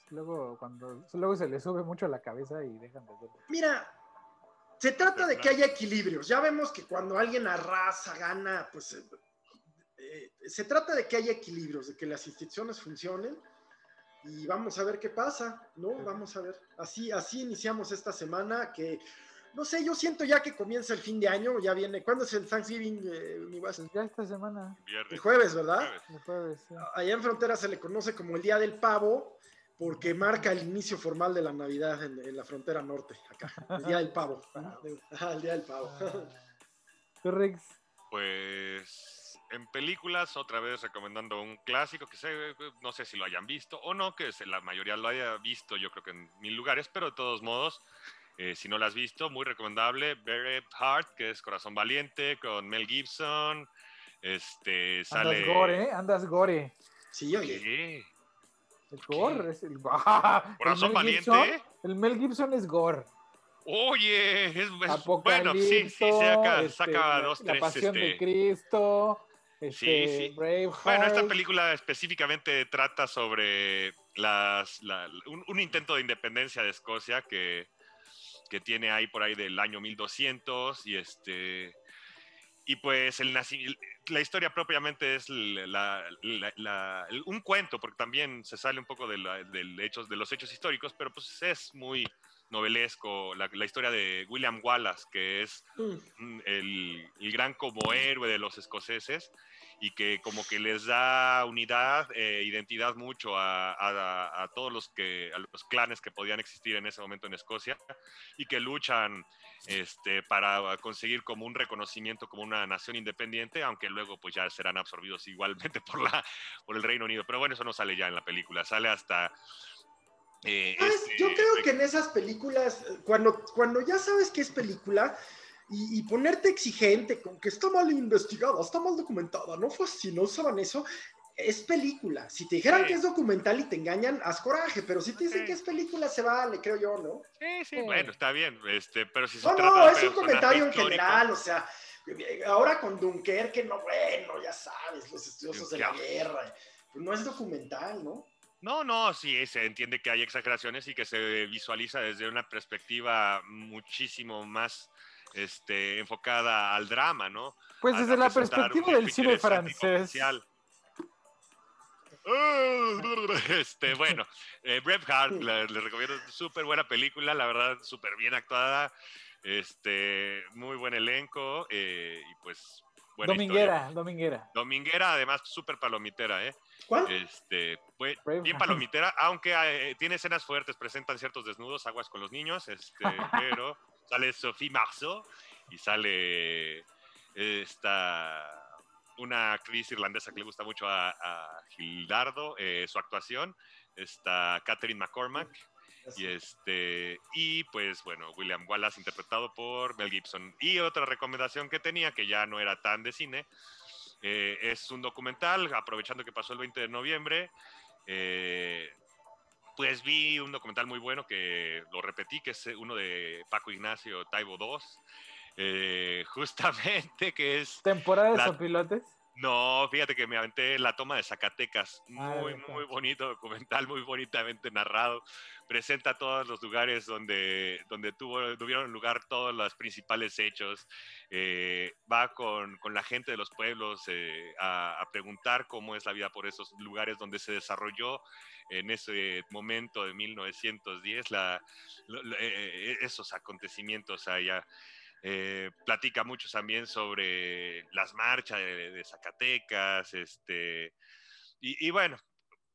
luego cuando luego se le sube mucho la cabeza y dejan de ver. Mira, se trata de que haya equilibrios. Ya vemos que cuando alguien arrasa, gana, pues eh, eh, se trata de que haya equilibrios, de que las instituciones funcionen y vamos a ver qué pasa, ¿no? Vamos a ver. Así, así iniciamos esta semana que, no sé, yo siento ya que comienza el fin de año, ya viene. ¿Cuándo es el Thanksgiving, eh, mi? Pues ya esta semana, Viernes. El jueves, ¿verdad? Jueves. el jueves, sí. Allá en Frontera se le conoce como el Día del Pavo porque marca el inicio formal de la Navidad en, en la frontera norte, acá. El Día del Pavo. Ajá, el Día del Pavo. Ah. ¿Tú, Rix? Pues en películas, otra vez recomendando un clásico que sé, no sé si lo hayan visto o no, que se- la mayoría lo haya visto, yo creo que en mil lugares, pero de todos modos, eh, si no lo has visto, muy recomendable, Very Heart, que es Corazón Valiente, con Mel Gibson, este, sale... Andas gore, ¿eh? Andas gore. Sí, oye. ¿Qué? El gore es el... el ¿Corazón Valiente? Gibson- el Mel Gibson es gore. Oye, es, es- bueno, sí, sí, saca, este, saca la- dos, La tres, pasión de este, Cristo, este, sí. Braveheart. Bueno, esta película específicamente trata sobre las, la- un, un intento de independencia de Escocia que, que tiene ahí por ahí del año 1200 y este y pues el la historia propiamente es la- la- un cuento porque también se sale un poco de, hechos, de los hechos históricos pero pues es muy novelesco, la, la historia de William Wallace, que es Mm. el, el gran como héroe de los escoceses y que como que les da unidad, eh, identidad mucho a, a- a todos los, que, a los clanes que podían existir en ese momento en Escocia y que luchan este, para conseguir como un reconocimiento como una nación independiente, aunque luego pues ya serán absorbidos igualmente por, la, por el Reino Unido. Pero bueno, eso no sale ya en la película, sale hasta... eh, ¿Sabes? este- Yo creo que en esas películas, cuando, cuando ya sabes que es película y, y ponerte exigente con que está mal investigada, está mal documentada, no fue así, no usaban eso, es película. Si te dijeran Sí. que es documental y te engañan, haz coraje, pero si te dicen Sí. que es película, se vale, creo yo, ¿no? Sí, sí, bueno, está bien, este, pero si se No, trata no, es un comentario en histórico, general, o sea, ahora con Dunkerque, no, bueno, ya sabes, los estudiosos de la guerra, pues no es documental, ¿no? No, no, sí, se entiende que hay exageraciones y que se visualiza desde una perspectiva muchísimo más este, enfocada al drama, ¿no? Pues A- desde la perspectiva del cine francés. Este, bueno, eh, Braveheart, la- les recomiendo, súper buena película, la verdad, súper bien actuada, este, muy buen elenco eh, y pues buena historia. Dominguera, dominguera. Dominguera, además, súper palomitera, ¿eh? ¿Cuál? Este, bien palomitera, aunque eh, tiene escenas fuertes, presentan ciertos desnudos, aguas con los niños, este, pero sale Sophie Marceau y sale esta una actriz irlandesa que le gusta mucho a, a Gildardo, eh, su actuación, está Catherine McCormack, y este y pues bueno William Wallace interpretado por Mel Gibson y otra recomendación que tenía que ya no era tan de cine eh, es un documental aprovechando que pasó el 20 de noviembre eh, pues vi un documental muy bueno que lo repetí que es uno de Paco Ignacio Taibo II eh, justamente que es Temporada de La- sopilotes. No, fíjate que me aventé la toma de Zacatecas. Ah, Muy, muy bonito documental, muy bonitamente narrado. Presenta todos los lugares donde, donde tuvo, tuvieron lugar todos los principales hechos. Eh, va con, con la gente de los pueblos eh, a, a preguntar cómo es la vida por esos lugares donde se desarrolló en ese momento de 1910 la, lo- lo- eh, eh, esos acontecimientos allá. Eh, platica mucho también sobre las marchas de, Zacatecas, este, y, y bueno,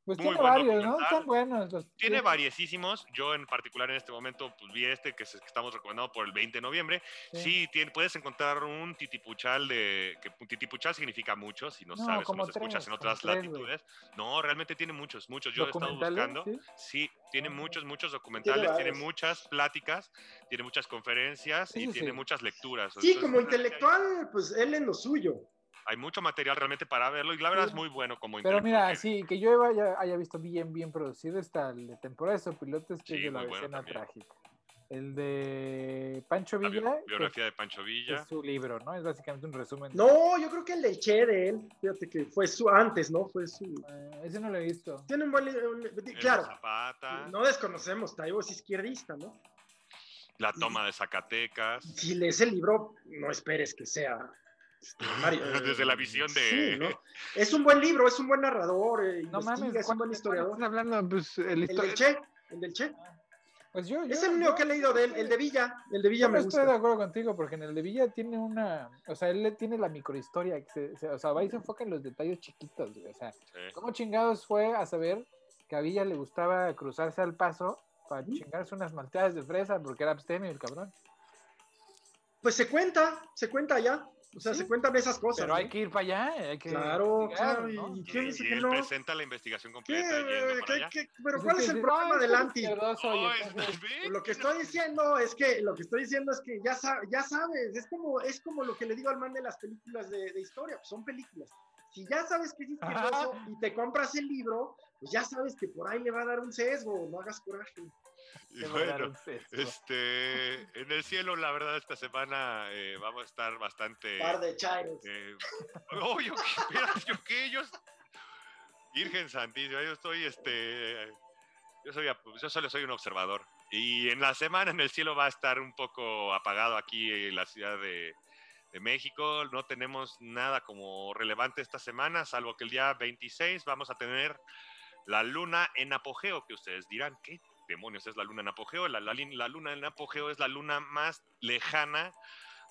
Pues Muy tiene buen varios, ¿no? Están buenos. los- tiene variesísimos. Yo en particular en este momento pues, vi este que, se- que estamos recomendando por el 20 de noviembre. Sí. Sí, tiene- puedes encontrar un titipuchal de que un titipuchal significa mucho si no, No, sabes o como no escuchas en otras tres, latitudes. No, realmente tiene muchos, muchos. Yo he estado buscando. ¿sí? Sí, tiene muchos, muchos documentales, tiene, varios. muchas pláticas, tiene muchas conferencias y Eso tiene sí. muchas lecturas. Sí, Entonces, como intelectual, pues él en lo suyo. Hay, mucho material realmente para verlo y la verdad Sí. es muy bueno como Pero mira, sí, que yo haya, haya visto bien, bien producido está el de temporada de sopilotes, que Sí, es de la bueno escena también. trágica. El de Pancho La bi- Villa, que biografía de Pancho es Villa. su libro, ¿no? Es básicamente un resumen. No, yo creo que el del Che de él, fíjate que fue su antes, ¿no? Fue su. Eh, ese no lo he visto. Tiene un buen. li- un li- El claro, Zapata, no desconocemos, Taibo es izquierdista, ¿no? la toma de Zacatecas. Si lees el libro, no esperes que sea. Este, Mario, eh, Desde la visión de- sí, ¿no? Es un buen libro, es un buen narrador, eh, No mames, es un buen ¿cuál- historiador. estás hablando? Pues el, El del Che, el del Che. Pues yo, yo, Es el único yo- que he leído de él, el de Villa. El de Villa me estoy de gusta. acuerdo contigo, porque en el de Villa tiene una. O sea, él le tiene la microhistoria. que se- se- o sea, va y se enfoca en los detalles chiquitos, güey. O sea, Sí. ¿cómo chingados fue a saber que a Villa le gustaba cruzarse al paso para Ujú. chingarse unas malteadas de fresa porque era abstemio el cabrón? Pues se cuenta, se cuenta ya. O sea, Sí. se cuentan esas cosas. Pero hay ¿no? que ir para allá, hay que. Claro, claro, ¿no? y- Y, ¿Quién dice y que él no? presenta la investigación ¿Qué? completa yendo para ¿Qué- allá. qué- pero Pues ¿cuál es el problema "Ay, del anti? izquierdoso", y Ay, entonces- ¿ves? Lo que estoy diciendo es que lo que estoy diciendo es que ya, ya sabes, es como, es como lo que le digo al man de las películas de, de historia, pues son películas. Si ya sabes que es izquierdoso y te compras el libro, pues ya sabes que por ahí le va a dar un sesgo, no hagas coraje. Y bueno, este, en el cielo, la verdad, esta semana eh, vamos a estar bastante. Par de chairos. Eh, oh, yo qué, espérate, yo qué, yo. Virgen Santísima, yo estoy, este. Yo, soy, yo solo soy un observador. Y en la semana en el cielo va a estar un poco apagado aquí en la ciudad de, de México. No tenemos nada como relevante esta semana, salvo que el día 26 vamos a tener la luna en apogeo, que ustedes dirán, ¿qué demonios es la luna en apogeo? La, la, la luna en apogeo es la luna más lejana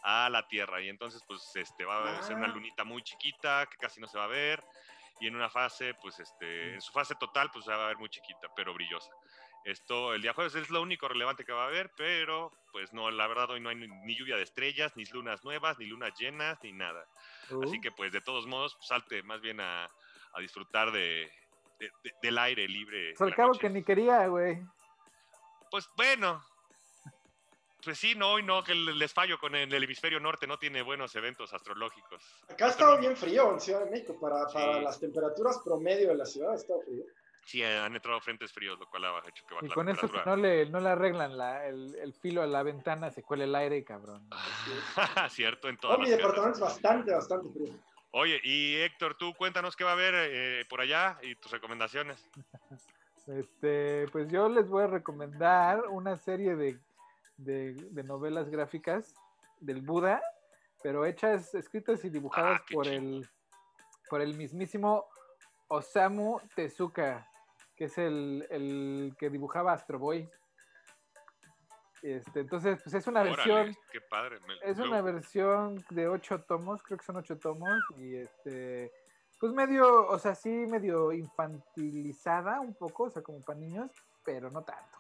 a la Tierra y entonces pues este va a ser una Ah. lunita muy chiquita que casi no se va a ver y en una fase pues este en su fase total pues se va a ver muy chiquita pero brillosa. Esto el día jueves es lo único relevante que va a haber, pero pues no, la verdad hoy no hay ni, lluvia de estrellas, ni lunas nuevas, ni lunas llenas, ni nada. Así Uh, que pues de todos modos salte más bien a, a disfrutar de, de- de- del aire libre. pues, al cabo noche. que ni quería, güey. Pues bueno. Pues sí, no, hoy no, que les fallo con el, el hemisferio norte, no tiene buenos eventos astrológicos. Acá ha estado bien frío en Ciudad de México. Para, para Sí. las temperaturas promedio de la ciudad ha estado frío. Sí, han entrado frentes fríos, lo cual ha hecho que baje Y la con eso no le, no le arreglan la- el, el filo a la ventana, se cuela el aire, cabrón. Cierto, en No, todas mi departamento es bastante, bastante frío. Oye, y Héctor, tú cuéntanos qué va a haber eh, por allá y tus recomendaciones. Este, pues yo les voy a recomendar una serie de, de- de novelas gráficas del Buda, pero hechas, escritas y dibujadas Ah, por el por el mismísimo Osamu Tezuka, que es el, el que dibujaba Astro Boy. Este, entonces, pues es una Órale, versión qué padre. me- es una versión de ocho tomos, creo que son ocho tomos, y este, pues medio, o sea, sí, medio infantilizada un poco, o sea, como para niños, pero no tanto.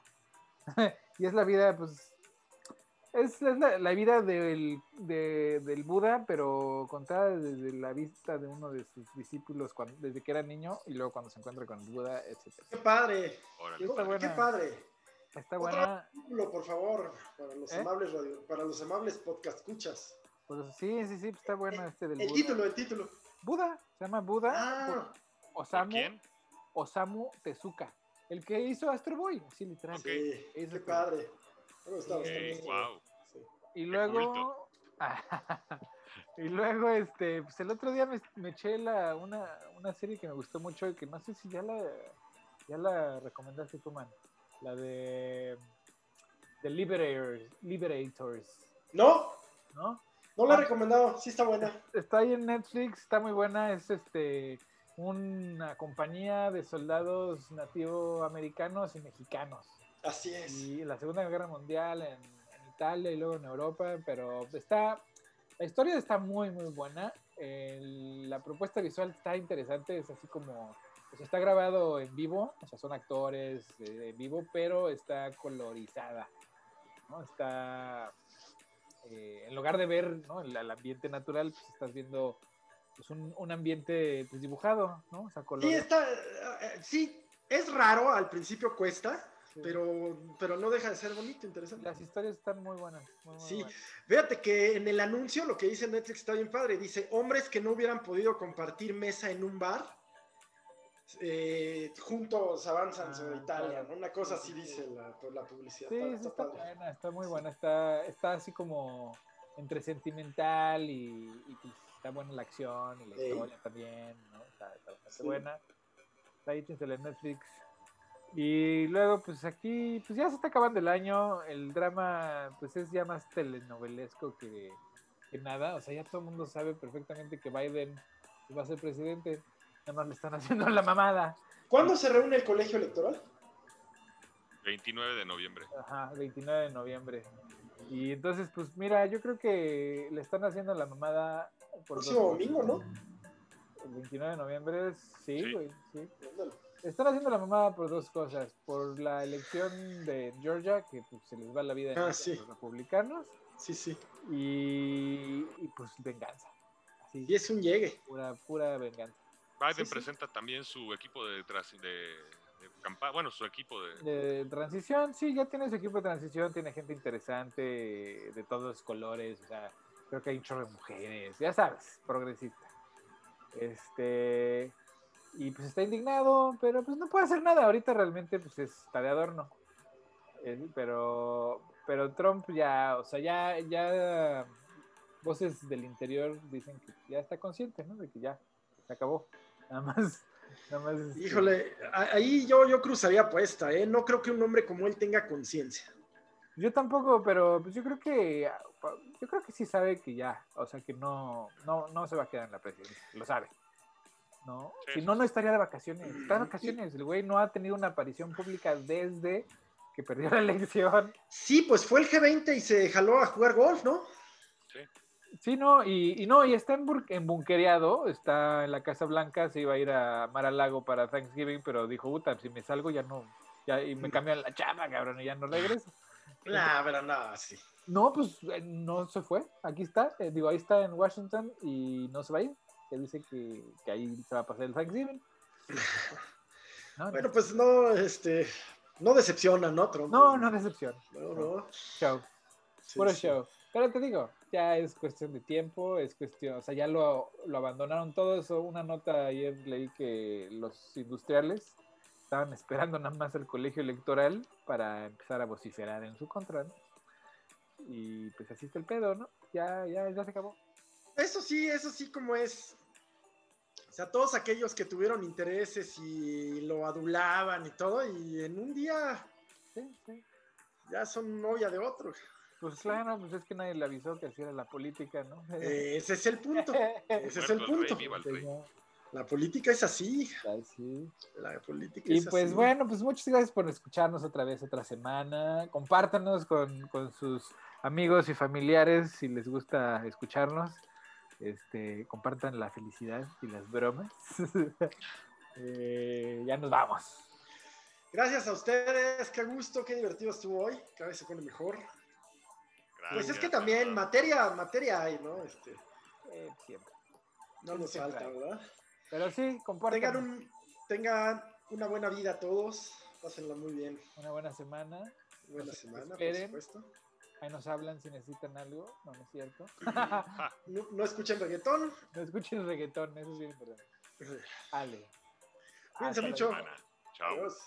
y es la vida, pues, es, es la, la vida del, de- del Buda, pero contada desde la vista de uno de sus discípulos cuando, desde que era niño y luego cuando se encuentra con el Buda, etc. Qué padre. Órale. Está Qué padre. Está buena. Título, por favor, para los ¿Eh? amables radio- para los amables podcast escuchas. Pues sí, sí, sí, está bueno este del El Buda. título, el título. Buda, se llama Buda. Ah, ¿Por Osamu, quién? Osamu Tezuka, el que hizo Astro Boy, así literal. Sí, Eso qué es padre. Me gusta Ok, bastante. wow. Sí. Y luego, y luego, este, pues el otro día me, me eché la, una, una serie que me gustó mucho y que no sé si ya la, ya la recomendaste tú, man. La de The Liberators, Liberators, No, ¿no? No la he recomendado. Sí está buena. Está ahí en Netflix, está muy buena, es este una compañía de soldados nativoamericanos y mexicanos. Así es. y la Segunda Guerra Mundial en, en Italia y luego en Europa, pero está, la historia está muy, muy buena. El- la propuesta visual está interesante, es así como, pues está grabado en vivo, o sea, son actores en vivo, pero está colorizada, ¿no? Está, eh, en lugar de ver ¿no? el, el ambiente natural, pues estás viendo pues, un, un ambiente pues, dibujado, ¿no? O sea, Sí, está, eh, sí, es raro, al principio cuesta, Sí. pero, pero no deja de ser bonito, interesante. Las historias están muy buenas. muy, muy Sí, buenas. fíjate que en el anuncio lo que dice Netflix está bien padre. Dice, hombres que no hubieran podido compartir mesa en un bar, eh, juntos avanzan Ah, sobre Italia, claro. ¿no? Una cosa así Sí, sí, dice la, la publicidad. Sí, está, sí, buena, está muy buena, está, está así como entre sentimental y, y, pues, está buena la acción y la Sí. historia también, ¿no? Está, está bastante Sí. buena. Está ahí en Netflix. Y luego, pues aquí, pues ya se está acabando el año, el drama, pues es ya más telenovelesco que, que nada, o sea, ya todo el mundo sabe perfectamente que Biden va a ser presidente, nada más le están haciendo la mamada. ¿Cuándo se reúne el colegio electoral? 29 de noviembre. Ajá, 29 de noviembre. Y entonces, pues mira, yo creo que le están haciendo la mamada por dos Próximo domingo, ¿no? El 29 de noviembre, sí, güey, sí. Están haciendo la mamada por dos cosas. Por la elección de Georgia, que pues, se les va la vida Ah, a sí. los republicanos. Sí, sí. Y, y, pues venganza. Así, Y es un llegue. pura, pura venganza. Biden Sí, sí. presenta también su equipo de, de, de campaña, bueno, su equipo de... De transición, sí, ya tiene su equipo de transición, tiene gente interesante de todos los colores, o sea, creo que hay un chorro de mujeres, ya sabes, progresista. Este, y pues está indignado, pero pues no puede hacer nada, ahorita realmente pues está de adorno. Pero, pero Trump ya, o sea, ya, ya voces del interior dicen que ya está consciente, ¿no? De que ya se acabó. Nada más, nada más. este, Híjole, ahí yo, yo cruzaría apuesta, ¿eh? No creo que un hombre como él tenga conciencia. Yo tampoco, pero pues yo creo que yo creo que sí sabe que ya, o sea que no, no, no se va a quedar en la presidencia, lo sabe. ¿No? Sí, si no, no estaría de vacaciones. Está de vacaciones. El güey no ha tenido una aparición pública desde que perdió la elección. Sí, pues fue el G20 y se jaló a jugar golf, ¿no? Sí, no, y, y no, y está bunkereado, está en la Casa Blanca, se iba a ir a Mar a Lago para Thanksgiving, pero dijo, puta, si me salgo ya no, ya, y me cambian la chamba, cabrón, y ya no regreso. Nah, pero no, sí. No, pues eh, no se fue, aquí está, eh, digo, ahí está en Washington y no se va a ir, que dice que, que ahí se va a pasar el Thanksgiving. No, Bueno, pues no, este, no decepciona, ¿no, Trump? no, no decepción, No, no. show. Sí, Puro sí. show. Pero te digo, ya es cuestión de tiempo, es cuestión, o sea, ya lo, lo abandonaron todo eso. Una nota ayer leí que los industriales estaban esperando nada más el colegio electoral para empezar a vociferar en su contra, ¿no? Y pues así está el pedo, ¿no? Ya, ya, ya se acabó. Eso sí, eso sí como es. O sea, todos aquellos que tuvieron intereses y lo adulaban y todo, y en un día Sí, sí. ya son novia de otro. Pues claro, pues es que nadie le avisó que así era la política, ¿no? Eh, ese es el punto. Ese es el punto. rey. La política es así. Ay, sí. La política Y es pues así. bueno, pues muchas gracias por escucharnos otra vez otra semana. Compártanos con, con sus amigos y familiares si les gusta escucharnos. Este, compartan la felicidad y las bromas. Eh, ya nos vamos. Gracias a ustedes, qué gusto, qué divertido estuvo hoy. Cada vez se pone mejor. Pues es que también materia, materia hay, ¿no? Este, Eh, siempre. no nos Siempre falta, hay. ¿verdad? Pero sí, Tengan, compartan un, tengan una buena vida todos. Pásenla muy bien. una buena semana. Buena Nos semana, por esperen. supuesto. Ahí nos hablan si necesitan algo. No, no es cierto. No, no escuchen reggaetón. no escuchen reggaetón, eso sí es importante. Ale. Cuídense mucho. Chao. Adiós.